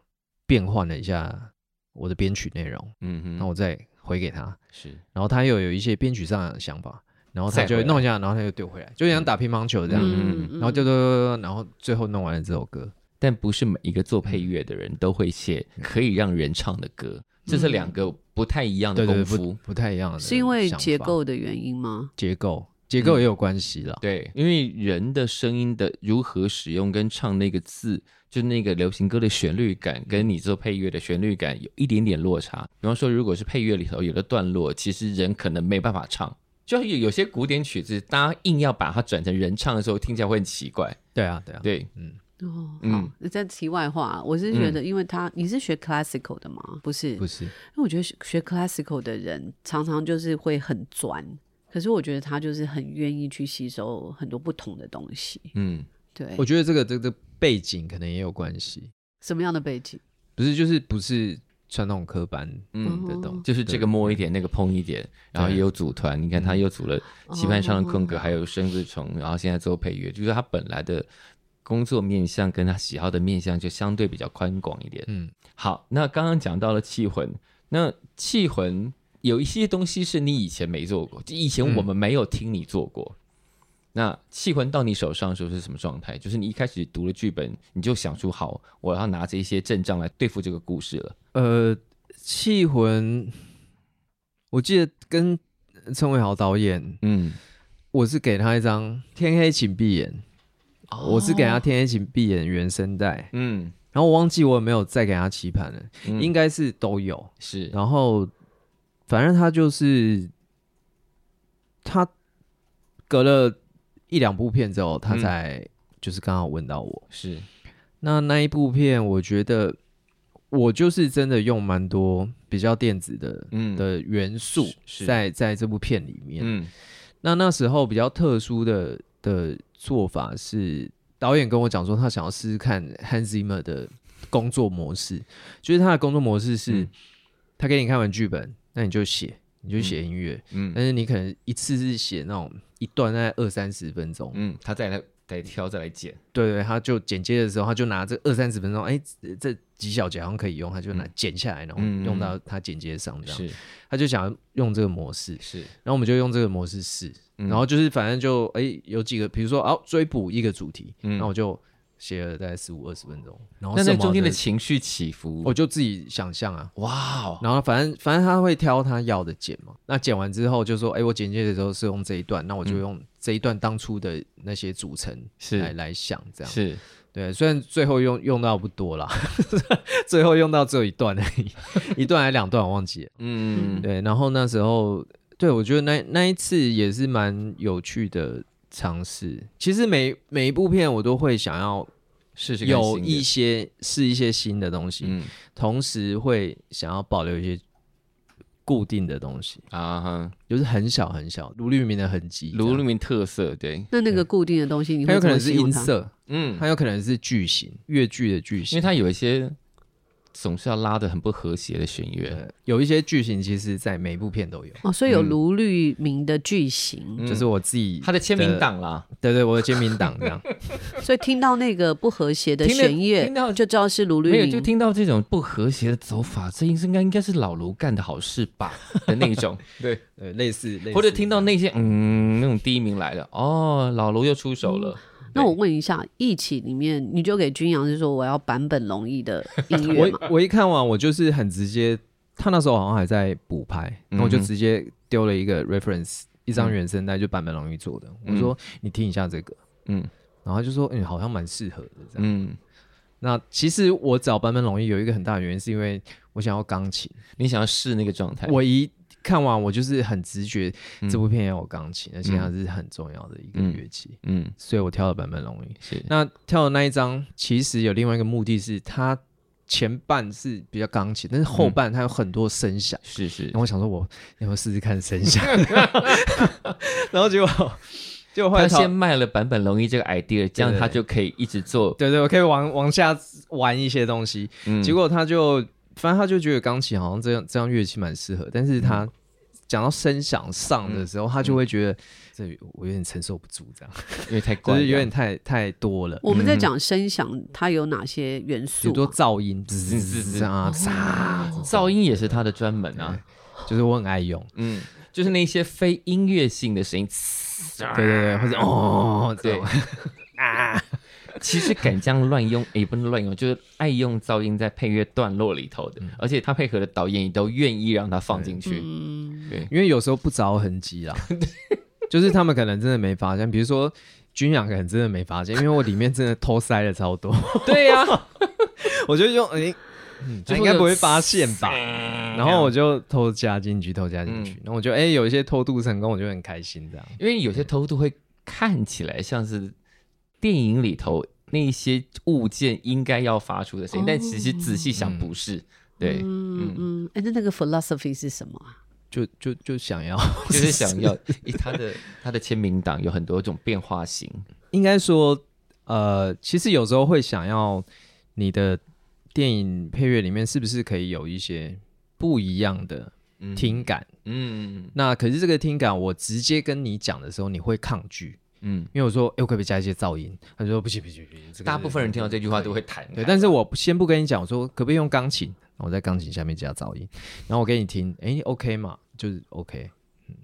变换了一下我的编曲内容，嗯哼，然后我再回给他，是，然后他又有一些编曲上的想法，然后他就弄一下，然后他又丢回来，就像打乒乓球这样，嗯，然后就丢然后最后弄完了这首歌。但不是每一个做配乐的人都会写可以让人唱的歌，这是两个不太一样的功夫，不太一样的，是因为结构的原因吗？结构。结构也有关系了，嗯，对，因为人的声音的如何使用跟唱那个字，就那个流行歌的旋律感，跟你做配乐的旋律感有一点点落差。比方说，如果是配乐里头有的段落，其实人可能没办法唱，就有有些古典曲子，大家硬要把它转成人唱的时候，听起来会很奇怪。对啊，对啊，对，嗯，哦，好，在题外话，我是觉得，因为他，嗯，你是学 classical 的吗？不是，不是，因为我觉得学 classical 的人常常就是会很钻。可是我觉得他就是很愿意去吸收很多不同的东西。嗯，对。我觉得这个这个背景可能也有关系。什么样的背景？不是，就是不是传统科班嗯的东西，就是这个摸一点，那个碰一点，然后也有组团。你看他又组了棋盘上的空格，还有生字虫，然后现在做配乐，就是他本来的工作面向跟他喜好的面向就相对比较宽广一点。嗯，好，那刚刚讲到了气魂，那气魂有一些东西是你以前没做过，就以前我们没有听你做过。那气魂到你手上的时候是什么状态？就是你一开始读了剧本，你就想出好，我要拿这一些阵仗来对付这个故事了。呃，气魂，我记得跟陈伟豪导演，嗯，我是给他一张《天黑请闭眼》，哦，我是给他《天黑请闭眼》原声带，嗯，然后我忘记我有没有再给他棋盘了，嗯，应该是都有，是，然后反正他就是他隔了。一两部片之后，他才就是刚好问到我，是。那那一部片，我觉得我就是真的用蛮多比较电子的嗯。的元素在在这部片里面。嗯，那那时候比较特殊的的做法是，导演跟我讲说，他想要试试看 Hans Zimmer 的工作模式，就是他的工作模式是，他给你看完剧本，那你就写。你就写音乐，嗯，但是你可能一次是写那种一段大概二三十分钟，嗯，他再来再挑再来剪，对对，他就剪接的时候，他就拿这二三十分钟，哎，这几小节好像可以用，他就拿剪下来，然后用到他剪接上这样，是，他就想要用这个模式，是，然后我们就用这个模式试，然后就是反正就哎有几个，比如说哦追捕一个主题，然后我就。写了大概十五二十分钟，然后那那中间的情绪起伏，我就自己想象啊，哇 Wow！然后反正反正他会挑他要的剪嘛，那剪完之后就说，哎、欸，我剪接的时候是用这一段，那我就用这一段当初的那些组成来是来想这样，是对，虽然最后用用到不多啦，最后用到只有一段而已，一段还两段我忘记了，嗯，对，然后那时候对我觉得那那一次也是蛮有趣的。尝试，其实每每一部片我都会想要有一些是一些新的东西，嗯，同时会想要保留一些固定的东西啊哈，就是很小很小卢律明的痕迹，卢律明特色，对。那那个固定的东西，它有可能是音色，嗯，它有可能是句型，越剧的句型，因为它有一些。总是要拉的很不和谐的弦乐，有一些剧情，其实在每部片都有。哦，所以有卢律明的剧情，嗯、就是我自己他的签名档啦，对，对对，我的签名档这样。所以听到那个不和谐的弦乐，听到就知道是卢律明。没有，就听到这种不和谐的走法，这应该应该是老卢干的好事吧的那种，对。呃，类似，类似。或者听到那些嗯那种第一名来了，哦，老卢又出手了。嗯那我问一下，一起里面你就给君阳是说我要版本龙一的音乐吗？我我一看完我就是很直接，他那时候好像还在补拍，然后我就直接丢了一个 reference，一张原声带就版本龙一做的，我说你听一下这个，嗯，然后就说嗯好像蛮适合的。这样，嗯，那其实我找版本龙一有一个很大的原因是因为我想要钢琴，你想要试那个状态，我一。看完我就是很直觉，这部片要有钢琴，嗯、而且它是很重要的一个乐器，嗯，嗯，所以我挑了版本龙一。是，那挑的那一张其实有另外一个目的是，它前半是比较钢琴，但是后半它有很多声响，是是。然后我想说，我要不要试试看声响？然后结果，结果后来他先卖了版本龙一这个 idea，这样他就可以一直做，对对，我可以往往下玩一些东西。嗯、结果他就。反正他就觉得钢琴好像这样这样乐器蛮适合，但是他讲到声响上的时候，嗯、他就会觉得这我有点承受不住，这样。因为太怪，就是有点太太多了。我们在讲声响，它有哪些元素、啊？比如说噪音，滋滋滋啊，噪音也是他的专门啊，就是我很爱用，嗯，就是那些非音乐性的声音，对对对，或者哦，对。啊。其实敢这样乱用，也不能乱用，就是爱用噪音在配乐段落里头的，嗯、而且他配合的导演也都愿意让他放进去。嗯、对，因为有时候不着痕迹啦，就是他们可能真的没发现，比如说君阳可能真的没发现，因为我里面真的偷塞了超多。对呀、啊，我就用诶，他应该不会发现吧？然后我就偷加进去，偷加进去，然后我就诶，有一些偷渡成功，我就很开心这样，因为有些偷渡会看起来像是。电影里头那些物件应该要发出的声音，但其实仔细想不是。对，嗯嗯，哎，那那个 philosophy 是什么啊？就就就想要，就是想要他的他的签名档有很多种变化型。应该说，呃，其实有时候会想要你的电影配乐里面是不是可以有一些不一样的听感？嗯，嗯，那可是这个听感，我直接跟你讲的时候，你会抗拒。嗯，因为我说，哎，我可不可以加一些噪音？他说不行不行不行。这个、大部分人听到这句话都会弹。对，但是我先不跟你讲，我说可不可以用钢琴？我在钢琴下面加噪音，然后我给你听，哎，OK 嘛，就是 OK，嗯，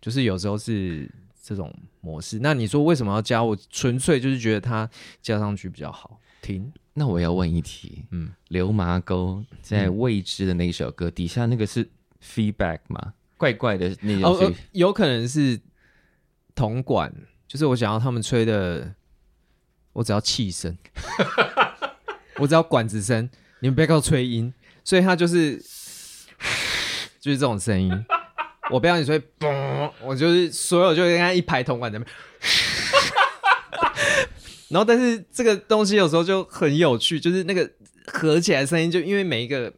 就是有时候是这种模式。那你说为什么要加？我纯粹就是觉得它加上去比较好听。那我要问一题，嗯，流麻沟在未知的那一首歌、嗯、底下那个是 feedback 吗？怪怪的那种、哦，有可能是铜管。就是我想要他们吹的，我只要气声，我只要管子声，你们不要给我吹音，所以他就是就是这种声音，我不要你吹，嘣，我就是所有就应该一排铜管在那边，然后但是这个东西有时候就很有趣，就是那个合起来声音，就因为每一个。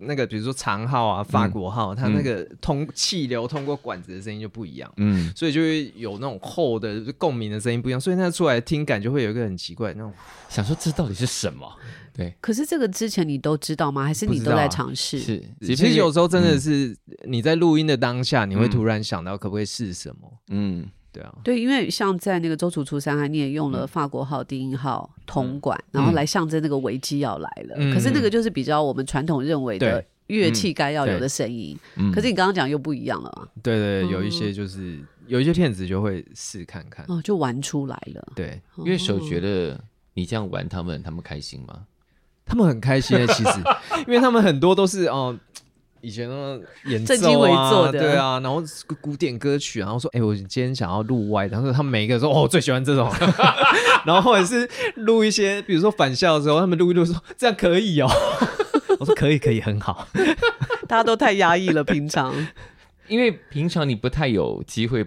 那个比如说长号啊，法国号，嗯、它那个通气流通过管子的声音就不一样，嗯，所以就会有那种厚的共鸣的声音不一样，所以那出来的听感就会有一个很奇怪那种，想说这到底是什么？对。可是这个之前你都知道吗？还是你都在尝试？啊、是，其实有时候真的是你在录音的当下，你会突然想到可不可以试什么？嗯。对啊，对，因为像在那个周楚除三害，你也用了法国号、低音号、铜管，然后来象征那个危机要来了。可是那个就是比较我们传统认为的乐器该要有的声音。可是你刚刚讲又不一样了嘛？对对，有一些就是有一些片子就会试看看，哦，就玩出来了。对，因为手觉得你这样玩他们，他们开心吗？他们很开心的，其实，因为他们很多都是哦。以前呢，演奏啊，对啊，然后古典歌曲，然后说，哎、欸，我今天想要录歪，然后他们每一个说，哦，我最喜欢这种，然后或者是录一些，比如说返校的时候，他们录一录说，这样可以哦，我说可以，可以，很好，大家都太压抑了，平常，因为平常你不太有机会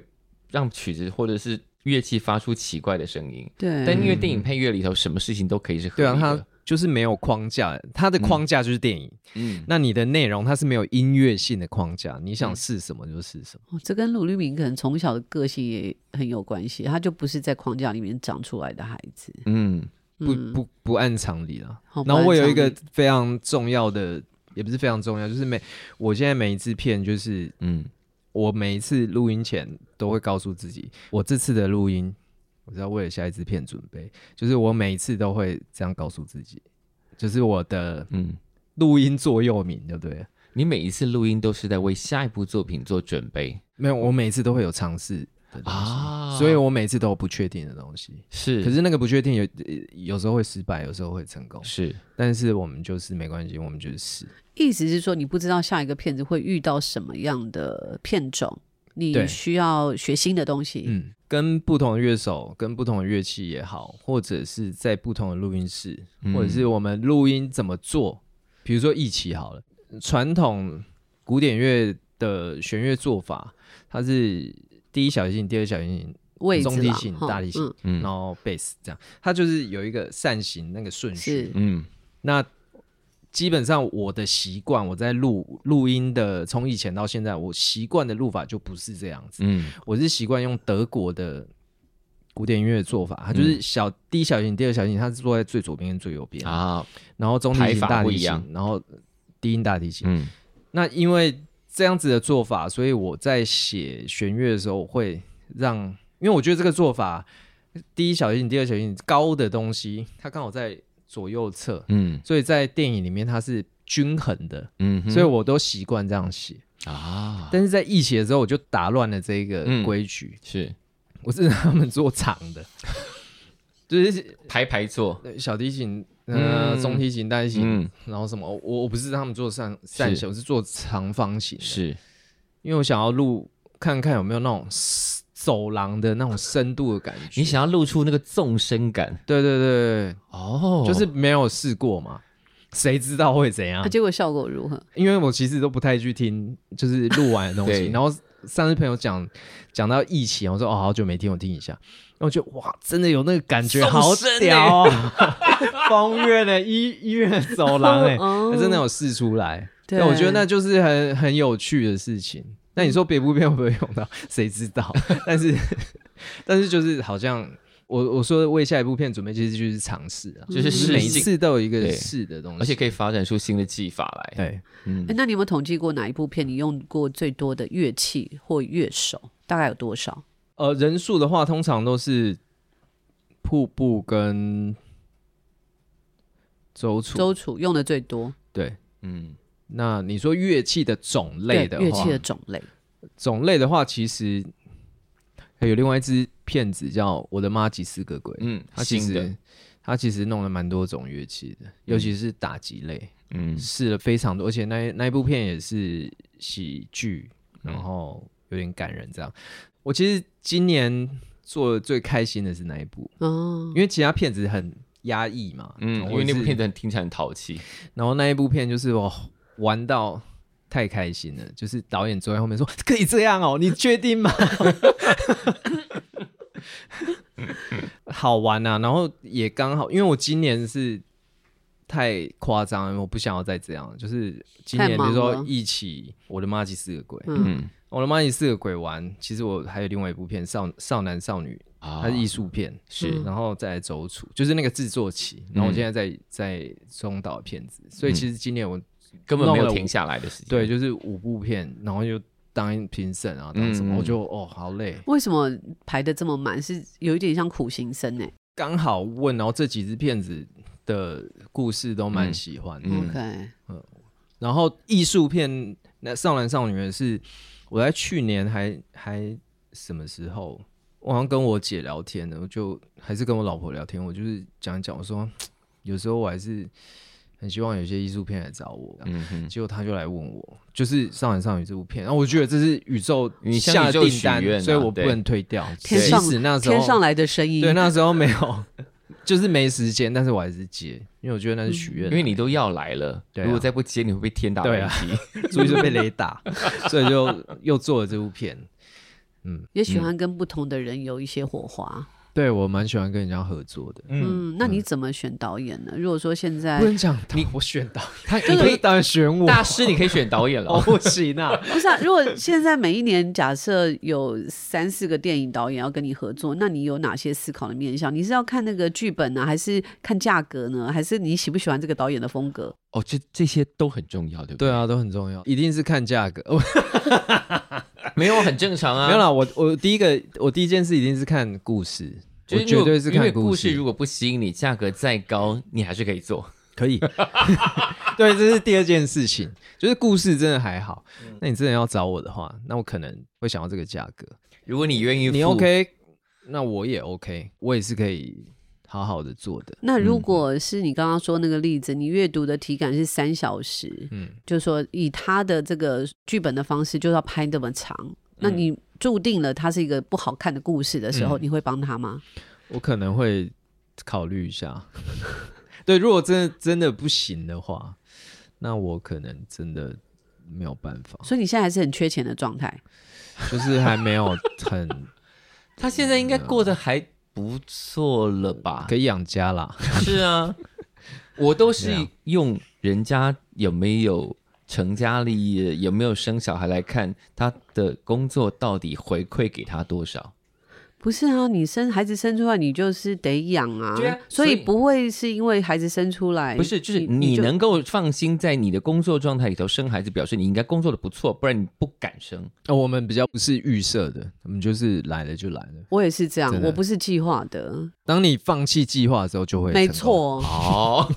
让曲子或者是乐器发出奇怪的声音，对，但因为电影配乐里头什么事情都可以是合理的，对啊，就是没有框架，它的框架就是电影。嗯，那你的内容它是没有音乐性的框架，你想是什么就是什么。哦，这跟鲁律明可能从小的个性也很有关系，他就不是在框架里面长出来的孩子。嗯，不不不按常理了。然后我有一个非常重要的，也不是非常重要，就是每我现在每一次片，就是嗯，我每一次录音前都会告诉自己，我这次的录音。我知道为了下一支片准备，就是我每一次都会这样告诉自己，就是我的嗯录音座右铭，对不对？你每一次录音都是在为下一部作品做准备？没有，我每一次都会有尝试的东西，啊、所以我每一次都有不确定的东西。是，可是那个不确定有有时候会失败，有时候会成功。是，但是我们就是没关系，我们就是试。意思是说，你不知道下一个片子会遇到什么样的片种，你需要学新的东西。嗯。跟不同的乐手，跟不同的乐器也好，或者是在不同的录音室，嗯、或者是我们录音怎么做，比如说一起好了，传统古典乐的弦乐做法，它是第一小提琴，第二小提琴，中提琴，大提琴，嗯、然后贝斯这样，它就是有一个扇形那个顺序，嗯，那。基本上我的习惯，我在录录音的，从以前到现在，我习惯的录法就不是这样子。嗯，我是习惯用德国的古典音乐的做法，它就是小第一小提琴，第二小提琴，它是坐在最左边跟最右边啊。然后中提琴、大提琴，然后低音大提琴。嗯，那因为这样子的做法，所以我在写弦乐的时候会让，因为我觉得这个做法，第一小提琴、第二小提琴高的东西，它刚好在。左右侧，嗯，所以在电影里面它是均衡的，嗯，所以我都习惯这样写。啊。但是在一起的时候，我就打乱了这个规矩，嗯、是，我是让他们做长的，就是排排坐，小提琴、呃，嗯、中提琴、大提琴，嗯、然后什么，我我不是让他们做扇扇形，我是做长方形，是。因为我想要录看看有没有那种。走廊的那种深度的感觉，你想要露出那个纵深感？对对对，哦，就是没有试过嘛，谁知道会怎样？啊，结果效果如何？因为我其实都不太去听，就是录完的东西。然后上次朋友讲讲到疫情，我说哦，好久没听，我听一下。然后我觉得哇，真的有那个感觉，好屌哦！风月的医医院走廊，哎，真的有试出来。对，我觉得那就是很很有趣的事情。那你说别部片会不会用到？谁知道？但是但是就是好像。我我说为下一部片准备，其实就是尝试啊，就是每一次都有一个试的东西，而且可以发展出新的技法来。对，嗯，欸，那你有没有统计过哪一部片你用过最多的乐器或乐手？大概有多少？呃，人数的话，通常都是瀑布跟周楚，周楚用的最多。对，嗯，那你说乐器的种类的话，乐器的种类，种类的话，其实。还有另外一支片子叫《我的妈吉四个鬼》，嗯，他其实他其实弄了蛮多种乐器的，尤其是打击类，嗯，试了非常多，而且那那一部片也是喜剧，然后有点感人。这样，我其实今年做的最开心的是那一部哦，因为其他片子很压抑嘛，嗯，因为那部片子听起来很淘气，然后那一部片就是我玩到。太开心了，就是导演坐在后面说：“可以这样哦，你确定吗？” 好玩啊，然后也刚好，因为我今年是太夸张，我不想要再这样。就是今年，比如说一起，我的妈吉四个鬼，嗯，我的妈吉四个鬼玩，其实我还有另外一部片《少少男少女》，它是艺术片，是，然后再来走出，就是那个制作期，然后我现在在在中岛片子，所以其实今年我。根本没有停下来的时间，对，就是五部片，然后又当评审啊，当什么，嗯、我就哦，好累。为什么排的这么满？是有一点像苦行僧呢？刚好问，然后这几支片子的故事都蛮喜欢的。OK，嗯，嗯，然后艺术片那少男少女是我在去年还还什么时候，我好像跟我姐聊天呢，我就还是跟我老婆聊天，我就是讲一讲，我说 有时候我还是。很希望有些艺术片来找我，嗯哼，结果他就来问我，就是《少男少女》这部片，然后我觉得这是宇宙你下的订单，啊、所以我不能推掉。天上那时候天上来的声音，对，那时候没有，就是没时间，但是我还是接，因为我觉得那是许愿，因为你都要来了，如果再不接，你会被天打雷击，所以就被雷打，所以就又做了这部片。嗯，也喜欢跟不同的人有一些火花。对，我蛮喜欢跟人家合作的。嗯，那你怎么选导演呢？如果说现在不能讲，你我选导，他你可以当然选我大师，你可以选导演了。哦不行啊，不是啊。如果现在每一年假设有三四个电影导演要跟你合作，那你有哪些思考的面向？你是要看那个剧本呢，还是看价格呢，还是你喜不喜欢这个导演的风格？哦，这这些都很重要，对不对？对啊，都很重要，一定是看价格。没有，很正常啊。没有啦，我我第一个，我第一件事一定是看故事，我绝对是看故事。因为故事如果不吸引你，价格再高，你还是可以做，可以。对，这是第二件事情，就是故事真的还好。那你真的要找我的话，那我可能会想要这个价格。如果你愿意，你 OK，那我也 OK，我也是可以。好好的做的。那如果是你刚刚说那个例子，嗯、你阅读的体感是三小时，嗯，就是说以他的这个剧本的方式，就要拍那么长，嗯、那你注定了它是一个不好看的故事的时候，嗯、你会帮他吗？我可能会考虑一下。对，如果真的真的不行的话，那我可能真的没有办法。所以你现在还是很缺钱的状态，就是还没有很。他现在应该过得还。不错了吧？可以养家啦。是啊，我都是用人家有没有成家立业、有没有生小孩来看他的工作到底回馈给他多少。不是啊，你生孩子生出来，你就是得养啊，对啊，所以不会是因为孩子生出来，不是，就是你能够放心在你的工作状态里头生孩子，表示你应该工作的不错，不然你不敢生。哦，我们比较不是预设的，我们就是来了就来了。我也是这样，我不是计划的。当你放弃计划的时候，就会没错。哦。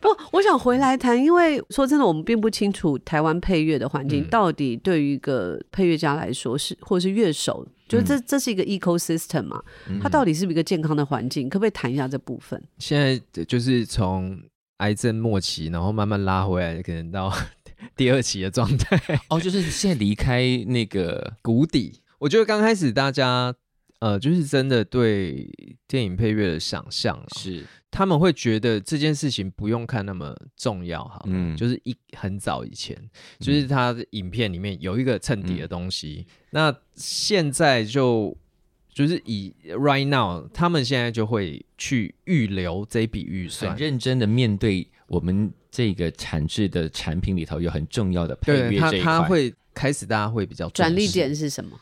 不，我想回来谈，因为说真的，我们并不清楚台湾配乐的环境、嗯、到底对于一个配乐家来说是，或是乐手，就是这这是一个 ecosystem 嘛，嗯、它到底是不是一个健康的环境？可不可以谈一下这部分？现在就是从癌症末期，然后慢慢拉回来，可能到 第二期的状态。哦，就是现在离开那个谷底。我觉得刚开始大家呃，就是真的对电影配乐的想象是。他们会觉得这件事情不用看那么重要哈，嗯，就是一很早以前，就是他的影片里面有一个衬底的东西，嗯、那现在就就是以 right now，他们现在就会去预留这笔预算，很认真的面对我们这个产制的产品里头有很重要的配乐这一块，它会开始大家会比较转利点是什么？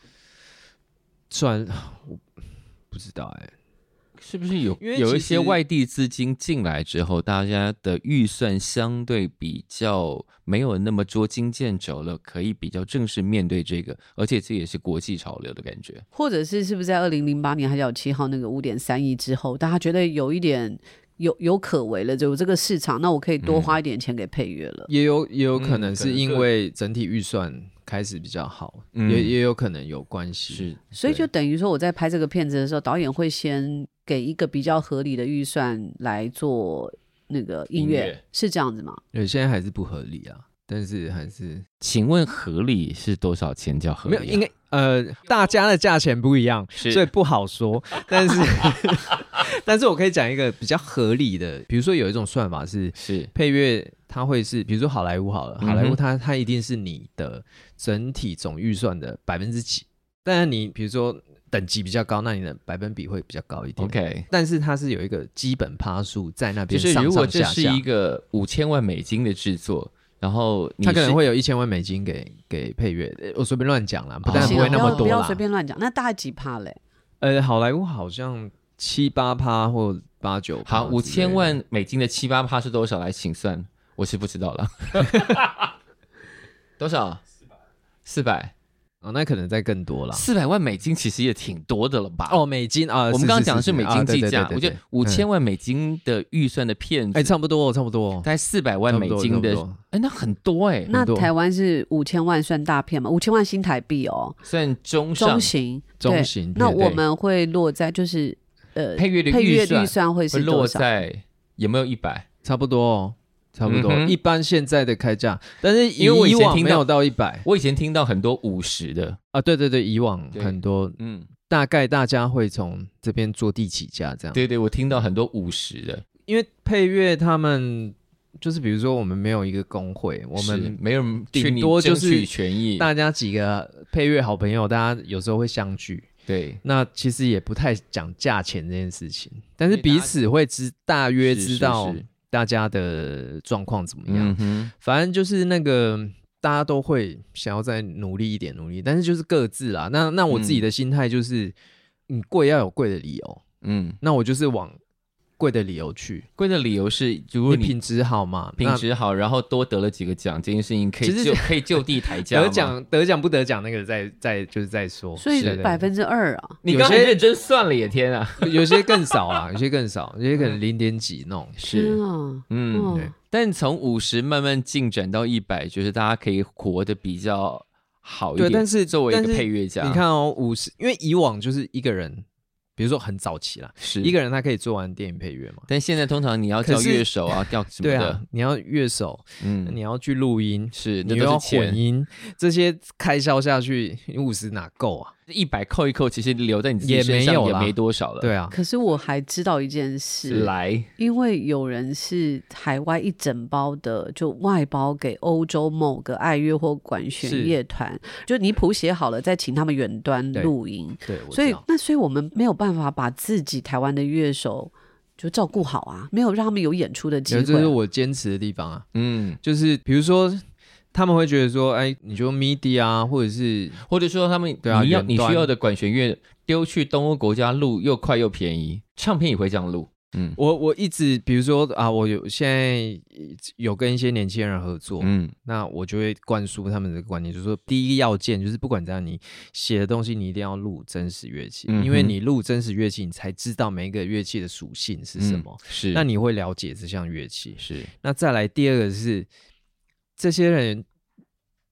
转我不知道哎、欸。是不是有有一些外地资金进来之后，大家的预算相对比较没有那么捉襟见肘了，可以比较正式面对这个，而且这也是国际潮流的感觉。或者是是不是在二零零八年海角七号那个五点三亿之后，大家觉得有一点有有可为了，就有这个市场，那我可以多花一点钱给配乐了。也有也有可能是因为整体预算。开始比较好，嗯、也也有可能有关系，是，所以就等于说我在拍这个片子的时候，导演会先给一个比较合理的预算来做那个音乐，音乐是这样子吗？对，现在还是不合理啊，但是还是，请问合理是多少钱叫合理、啊？没有，应该呃，大家的价钱不一样，所以不好说，但是。但是我可以讲一个比较合理的，比如说有一种算法是是配乐，它会是比如说好莱坞好了，好莱坞它它一定是你的整体总预算的百分之几，但是你比如说等级比较高，那你的百分比会比较高一点。OK，但是它是有一个基本趴数在那边，就是如果这是一个五千万美金的制作，然后它可能会有一千万美金给给配乐，我随便乱讲啦，不但不会那么多啦，不要随便乱讲。那大概几趴嘞？呃，好莱坞好像。七八趴或八九，好，五千万美金的七八趴是多少？来，请算，我是不知道了。多少？四百。四百。哦，那可能再更多了。四百万美金其实也挺多的了吧？哦，美金啊，我们刚刚讲的是美金计价。我觉得五千万美金的预算的片子，哎，差不多，差不多，大概四百万美金的，哎，那很多哎。那台湾是五千万算大片吗？五千万新台币哦，算中中型，中型。那我们会落在就是。呃，配乐的预算会是落在有没有一百？差不多，差不多。嗯、一般现在的开价，但是因为我以前听到到一百，我以前听到很多五十的。啊，对对对，以往很多，嗯，大概大家会从这边坐地起价这样。对对，我听到很多五十的，因为配乐他们就是比如说我们没有一个工会，我们没有顶多就是权益，大家几个配乐好朋友，大家有时候会相聚。对，那其实也不太讲价钱这件事情，但是彼此会知大约知道大家的状况怎么样。反正就是那个大家都会想要再努力一点，努力，但是就是各自啦。那那我自己的心态就是，你贵要有贵的理由，嗯，那我就是往。贵的理由去，贵的理由是，如果你品质好嘛，品质好，然后多得了几个奖，这件事情可以就 可以就地抬价。得奖得奖不得奖那个再再就是再说。所以百分之二啊，你刚才认真算了也天啊，有些更少啊，有些更少，有些可能零点几那种。是啊，嗯，对。但从五十慢慢进展到一百，就是大家可以活得比较好一点。对，但是作为一个配乐家，你看哦，五十，因为以往就是一个人。比如说很早期啦，是一个人他可以做完电影配乐嘛？但现在通常你要叫乐手啊，叫什么的，对啊，你要乐手，嗯，你要去录音，是你要混音，这些开销下去，你五十哪够啊？一百扣一扣，其实留在你自己身上也没多少了。对啊，可是我还知道一件事，来，因为有人是海外一整包的，就外包给欧洲某个爱乐或管弦乐团，就你谱写好了，再请他们远端录音。对，所以那所以我们没有办法把自己台湾的乐手就照顾好啊，没有让他们有演出的机会。这是我坚持的地方啊，嗯，就是比如说。他们会觉得说，哎，你就 MIDI 啊，或者是，或者说他们对啊，你要你需要的管弦乐丢去东欧国家录又快又便宜，唱片也会这样录。嗯，我我一直比如说啊，我有现在有跟一些年轻人合作，嗯，那我就会灌输他们的观念，就是说第一个要件就是不管怎样，你写的东西你一定要录真实乐器，嗯、因为你录真实乐器，你才知道每一个乐器的属性是什么，嗯、是，那你会了解这项乐器，是。那再来第二个是。这些人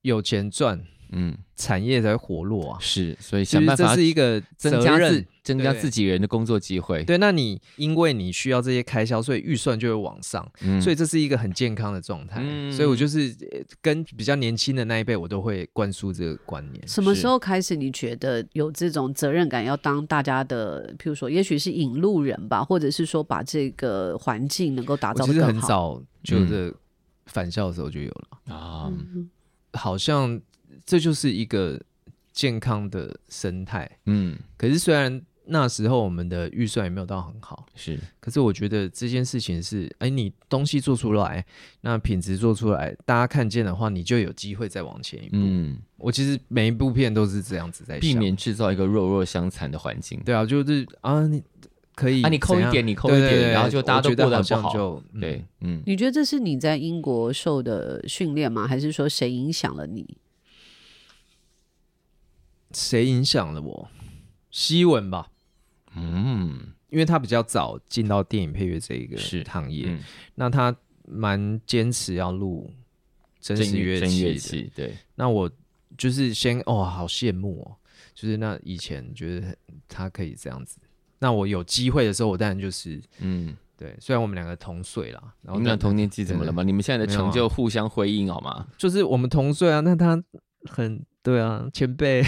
有钱赚，嗯，产业才会活络啊。是，所以想办法，这是一个增加自增加自己人的工作机会。对，那你因为你需要这些开销，所以预算就会往上。嗯，所以这是一个很健康的状态。嗯，所以我就是跟比较年轻的那一辈，我都会灌输这个观念。什么时候开始你觉得有这种责任感，要当大家的，譬如说，也许是引路人吧，或者是说把这个环境能够打造得更好？其实很早就是。返校的时候就有了啊，好像这就是一个健康的生态。嗯，可是虽然那时候我们的预算也没有到很好，是。可是我觉得这件事情是，哎，你东西做出来，那品质做出来，大家看见的话，你就有机会再往前一步。嗯，我其实每一部片都是这样子在想，避免制造一个弱弱相残的环境。对啊，就是啊，你可以啊，你扣一点，你扣一点，对对对，然后就大家都过得很好。就嗯对，嗯。你觉得这是你在英国受的训练吗？还是说谁影响了你？谁影响了我？西文吧，嗯，因为他比较早进到电影配乐这一个行业，嗯、那他蛮坚持要录真实乐器，乐器对。那我就是先哦，好羡慕哦，就是那以前觉得他可以这样子，那我有机会的时候，我当然就是嗯，对。虽然我们两个同岁啦，然后你们同年纪怎么了嘛？你们现在的成就互相辉映好吗？就是我们同岁啊，那他很对啊，前辈。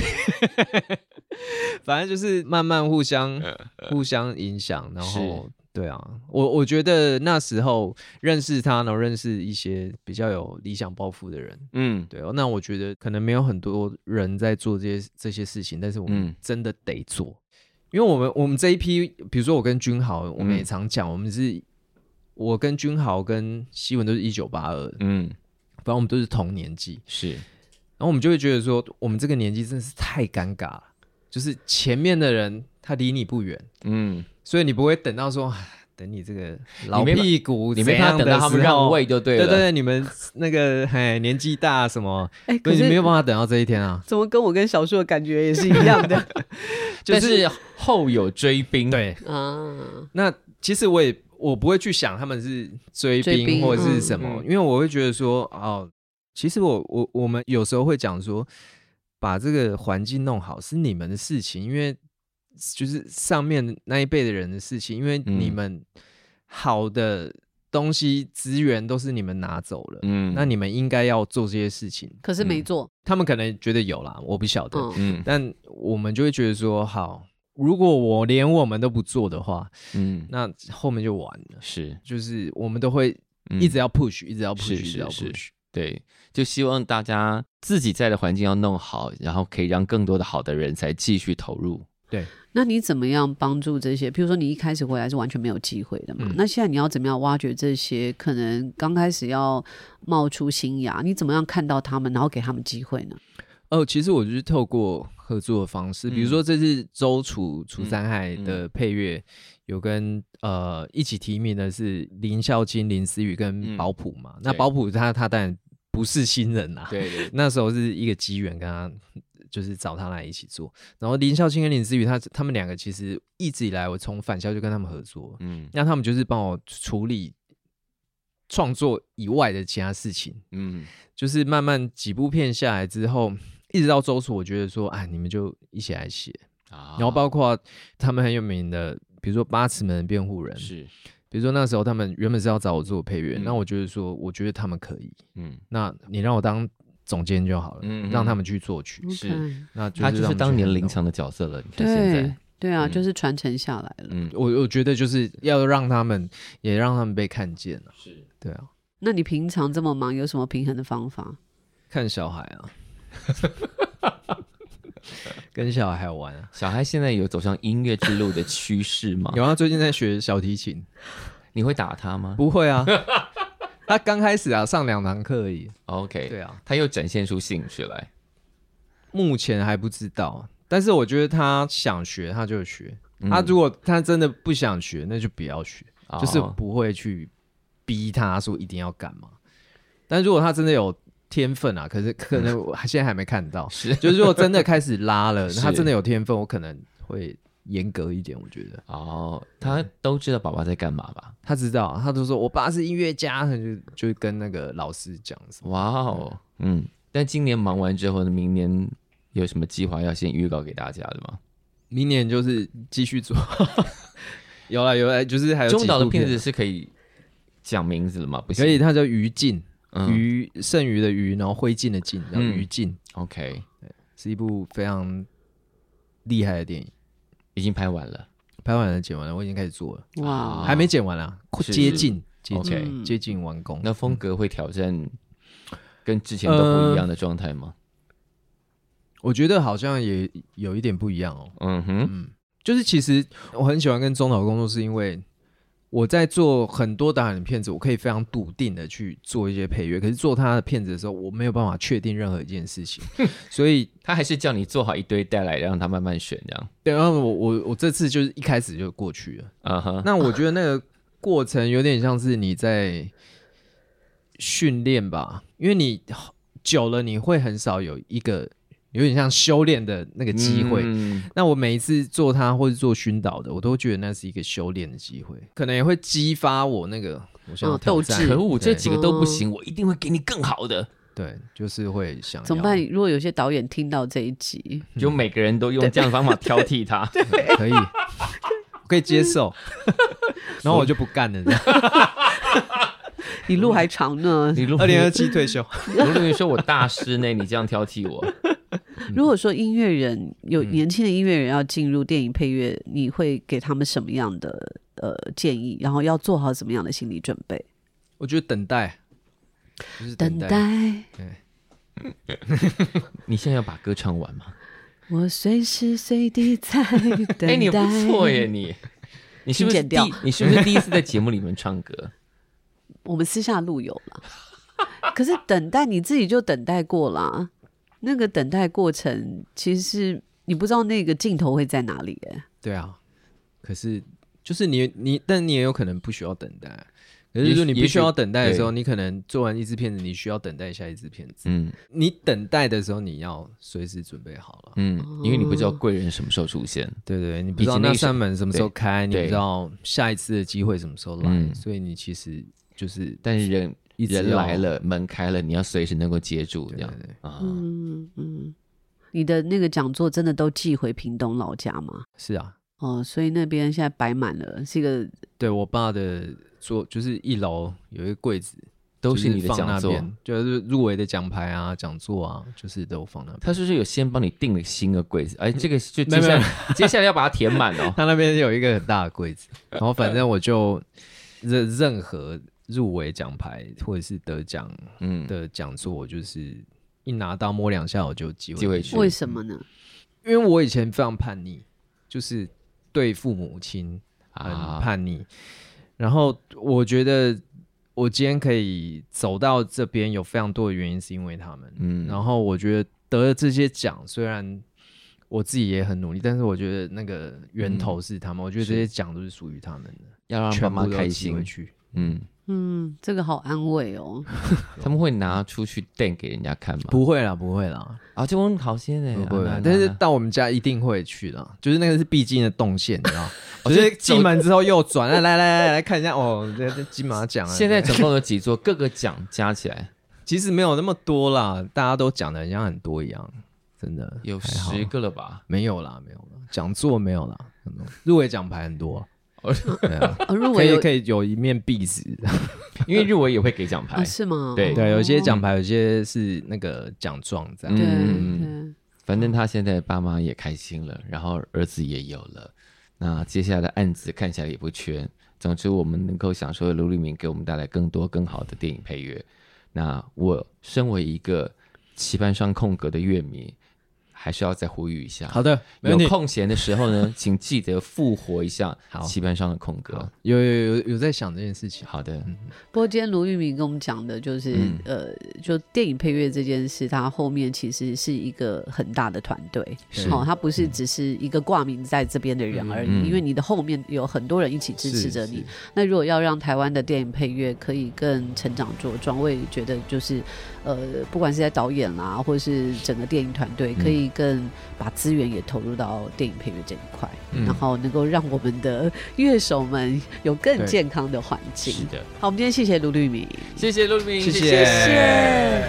反正就是慢慢互相互相影响，然后对啊，我我觉得那时候认识他，然后认识一些比较有理想抱负的人，嗯，对哦。那我觉得可能没有很多人在做这些这些事情，但是我们真的得做，嗯、因为我们我们这一批，比如说我跟君豪，我们也常讲，我们是，我跟君豪跟希文都是一九八二，嗯，反正我们都是同年纪，是，然后我们就会觉得说，我们这个年纪真的是太尴尬了。就是前面的人他离你不远，嗯，所以你不会等到说等你这个老屁股，你没办法等到他们让位就对了。对对对，你们那个嘿年纪大什么，哎、欸，可是你没有办法等到这一天啊。怎么跟我跟小树的感觉也是一样的？就是后有追兵，对啊。那其实我也我不会去想他们是追兵或者是什么，嗯、因为我会觉得说哦，其实我我我们有时候会讲说。把这个环境弄好是你们的事情，因为就是上面那一辈的人的事情，因为你们好的东西资源都是你们拿走了，嗯，那你们应该要做这些事情，可是没做，他们可能觉得有啦，我不晓得，嗯，但我们就会觉得说，好，如果我连我们都不做的话，嗯，那后面就完了，是，就是我们都会一直要 push，一直要 push，一直要 push。对，就希望大家自己在的环境要弄好，然后可以让更多的好的人才继续投入。对，那你怎么样帮助这些？比如说你一开始回来是完全没有机会的嘛？嗯、那现在你要怎么样挖掘这些可能刚开始要冒出新芽？你怎么样看到他们，然后给他们机会呢？哦，其实我就是透过合作的方式，比如说这次周楚楚三海的配乐。有跟呃一起提名的是林孝金、林思雨跟保普嘛？嗯、那保普他他当然不是新人啊，对，对，那时候是一个机缘，跟他就是找他来一起做。然后林孝清跟林思雨，他他们两个其实一直以来，我从返校就跟他们合作，嗯，那他们就是帮我处理创作以外的其他事情，嗯，就是慢慢几部片下来之后，一直到周楚，我觉得说，哎，你们就一起来写啊，然后包括他们很有名的。比如说八尺门的辩护人是，比如说那时候他们原本是要找我做配乐，嗯、那我觉得说，我觉得他们可以，嗯，那你让我当总监就好了，嗯，让他们去作曲，是，那他就是当年林强的角色了，你看现在，对啊，就是传承下来了，嗯，我我觉得就是要让他们也让他们被看见了，是对啊，那你平常这么忙，有什么平衡的方法？看小孩啊。跟小孩玩啊！小孩现在有走向音乐之路的趋势吗？有啊，最近在学小提琴。你会打他吗？不会啊，他刚开始啊，上两堂课而已。OK，对啊，他又展现出兴趣来。目前还不知道，但是我觉得他想学他就学。嗯、他如果他真的不想学，那就不要学，哦、就是不会去逼他说一定要干嘛。但如果他真的有。天分啊，可是 可能我现在还没看到。是，就是如果真的开始拉了，他真的有天分，我可能会严格一点。我觉得哦，他都知道爸爸在干嘛吧？他知道，他都说我爸是音乐家，他就就跟那个老师讲。哇哦，嗯。但今年忙完之后呢，明年有什么计划要先预告给大家的吗？明年就是继续做。有了有了，就是还有中岛的片子是可以讲名字的吗？不行，可以，他叫余烬。余剩余的余，然后灰烬的烬，然后余烬。OK，是一部非常厉害的电影，已经拍完了，拍完了，剪完了，我已经开始做了。哇，还没剪完啊，接近，接近，接近完工。那风格会挑战跟之前都不一样的状态吗？我觉得好像也有一点不一样哦。嗯哼，就是其实我很喜欢跟中岛工作，是因为我在做很多导演的片子，我可以非常笃定的去做一些配乐。可是做他的片子的时候，我没有办法确定任何一件事情，所以他还是叫你做好一堆带来，让他慢慢选这样。对，然后我我我这次就是一开始就过去了。啊哈，那我觉得那个过程有点像是你在训练吧，因为你久了你会很少有一个。有点像修炼的那个机会。嗯、那我每一次做它或者做熏导的，我都觉得那是一个修炼的机会，可能也会激发我那个我想要挑战。可恶，这几个都不行，我一定会给你更好的。对，就是会想怎么办？如果有些导演听到这一集，就每个人都用这样的方法挑剔他，可以，我可以接受。然后我就不干了这样。你路还长呢，你二零二七退休。如果你说我大师呢，你这样挑剔我。如果说音乐人有年轻的音乐人要进入电影配乐，嗯、你会给他们什么样的呃建议？然后要做好怎么样的心理准备？我觉得等待，就是等待。等待对，你现在要把歌唱完吗？我随时随地在等待。哎，你不错耶，你你是不是第你是不是第一次在节目里面唱歌？我们私下录有了，可是等待你自己就等待过了。那个等待过程，其实是你不知道那个镜头会在哪里耶。对啊，可是就是你你，但你也有可能不需要等待。可是说你不需要等待的时候，你可能做完一支片子，你需要等待下一支片子。嗯，你等待的时候，你要随时准备好了。嗯，因为你不知道贵人什么时候出现。对，对对，你不知道那扇门什么时候开，你不知道下一次的机会什么时候来，嗯、所以你其实就是，但是人。人来了，门开了，你要随时能够接住，这样对对对啊。嗯嗯，你的那个讲座真的都寄回屏东老家吗？是啊。哦，所以那边现在摆满了，是一个。对我爸的桌，就是一楼有一个柜子，都是你的讲座，就是入围的奖牌啊、讲座啊，就是都放那边。他是不是有先帮你定了新的柜子？哎，这个就接下来 接下来要把它填满哦。他那边有一个很大的柜子，然后反正我就任任何。入围奖牌或者是得奖的讲座，我就是一拿到摸两下我就寄回去。为什么呢？因为我以前非常叛逆，就是对父母亲很叛逆。啊、然后我觉得我今天可以走到这边，有非常多的原因是因为他们。嗯，然后我觉得得了这些奖，虽然我自己也很努力，但是我觉得那个源头是他们。嗯、我觉得这些奖都是属于他们的，要让爸妈开心。嗯。嗯，这个好安慰哦。他们会拿出去电给人家看吗？不会啦，不会啦。啊，这种好些呢，不会。但是到我们家一定会去的，就是那个是必经的动线，你知道？就是进门之后右转，来来来来看一下哦，这这金马奖啊。现在总共有几座？各个奖加起来，其实没有那么多啦。大家都讲的像很多一样，真的有十个了吧？没有啦，没有啦。讲座没有啦，入围奖牌很多。对啊，可以可以有一面壁纸，因为入围也会给奖牌，是吗？对对，有些奖牌，有些是那个奖状这样。对，反正他现在爸妈也开心了，然后儿子也有了，那接下来的案子看起来也不缺。总之，我们能够享受卢立明给我们带来更多更好的电影配乐。那我身为一个棋盘上空格的乐迷。还是要再呼吁一下。好的，有空闲的时候呢，请记得复活一下棋盘上的空格。有有有有在想这件事情。好的。不过今天卢玉明跟我们讲的就是，嗯、呃，就电影配乐这件事，它后面其实是一个很大的团队。是。哦，它不是只是一个挂名在这边的人而已，嗯、因为你的后面有很多人一起支持着你。那如果要让台湾的电影配乐可以更成长茁壮，我也觉得就是。呃，不管是在导演啦，或者是整个电影团队，可以更把资源也投入到电影配乐这一块，嗯、然后能够让我们的乐手们有更健康的环境。是的，好，我们今天谢谢卢律明，谢谢卢律明，谢谢。谢谢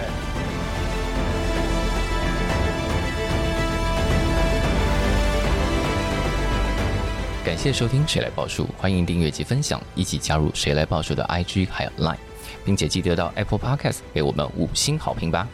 感谢收听《谁来报数》，欢迎订阅及分享，一起加入《谁来报数》的 IG 还有 Line。并且记得到 Apple Podcast 给我们五星好评吧。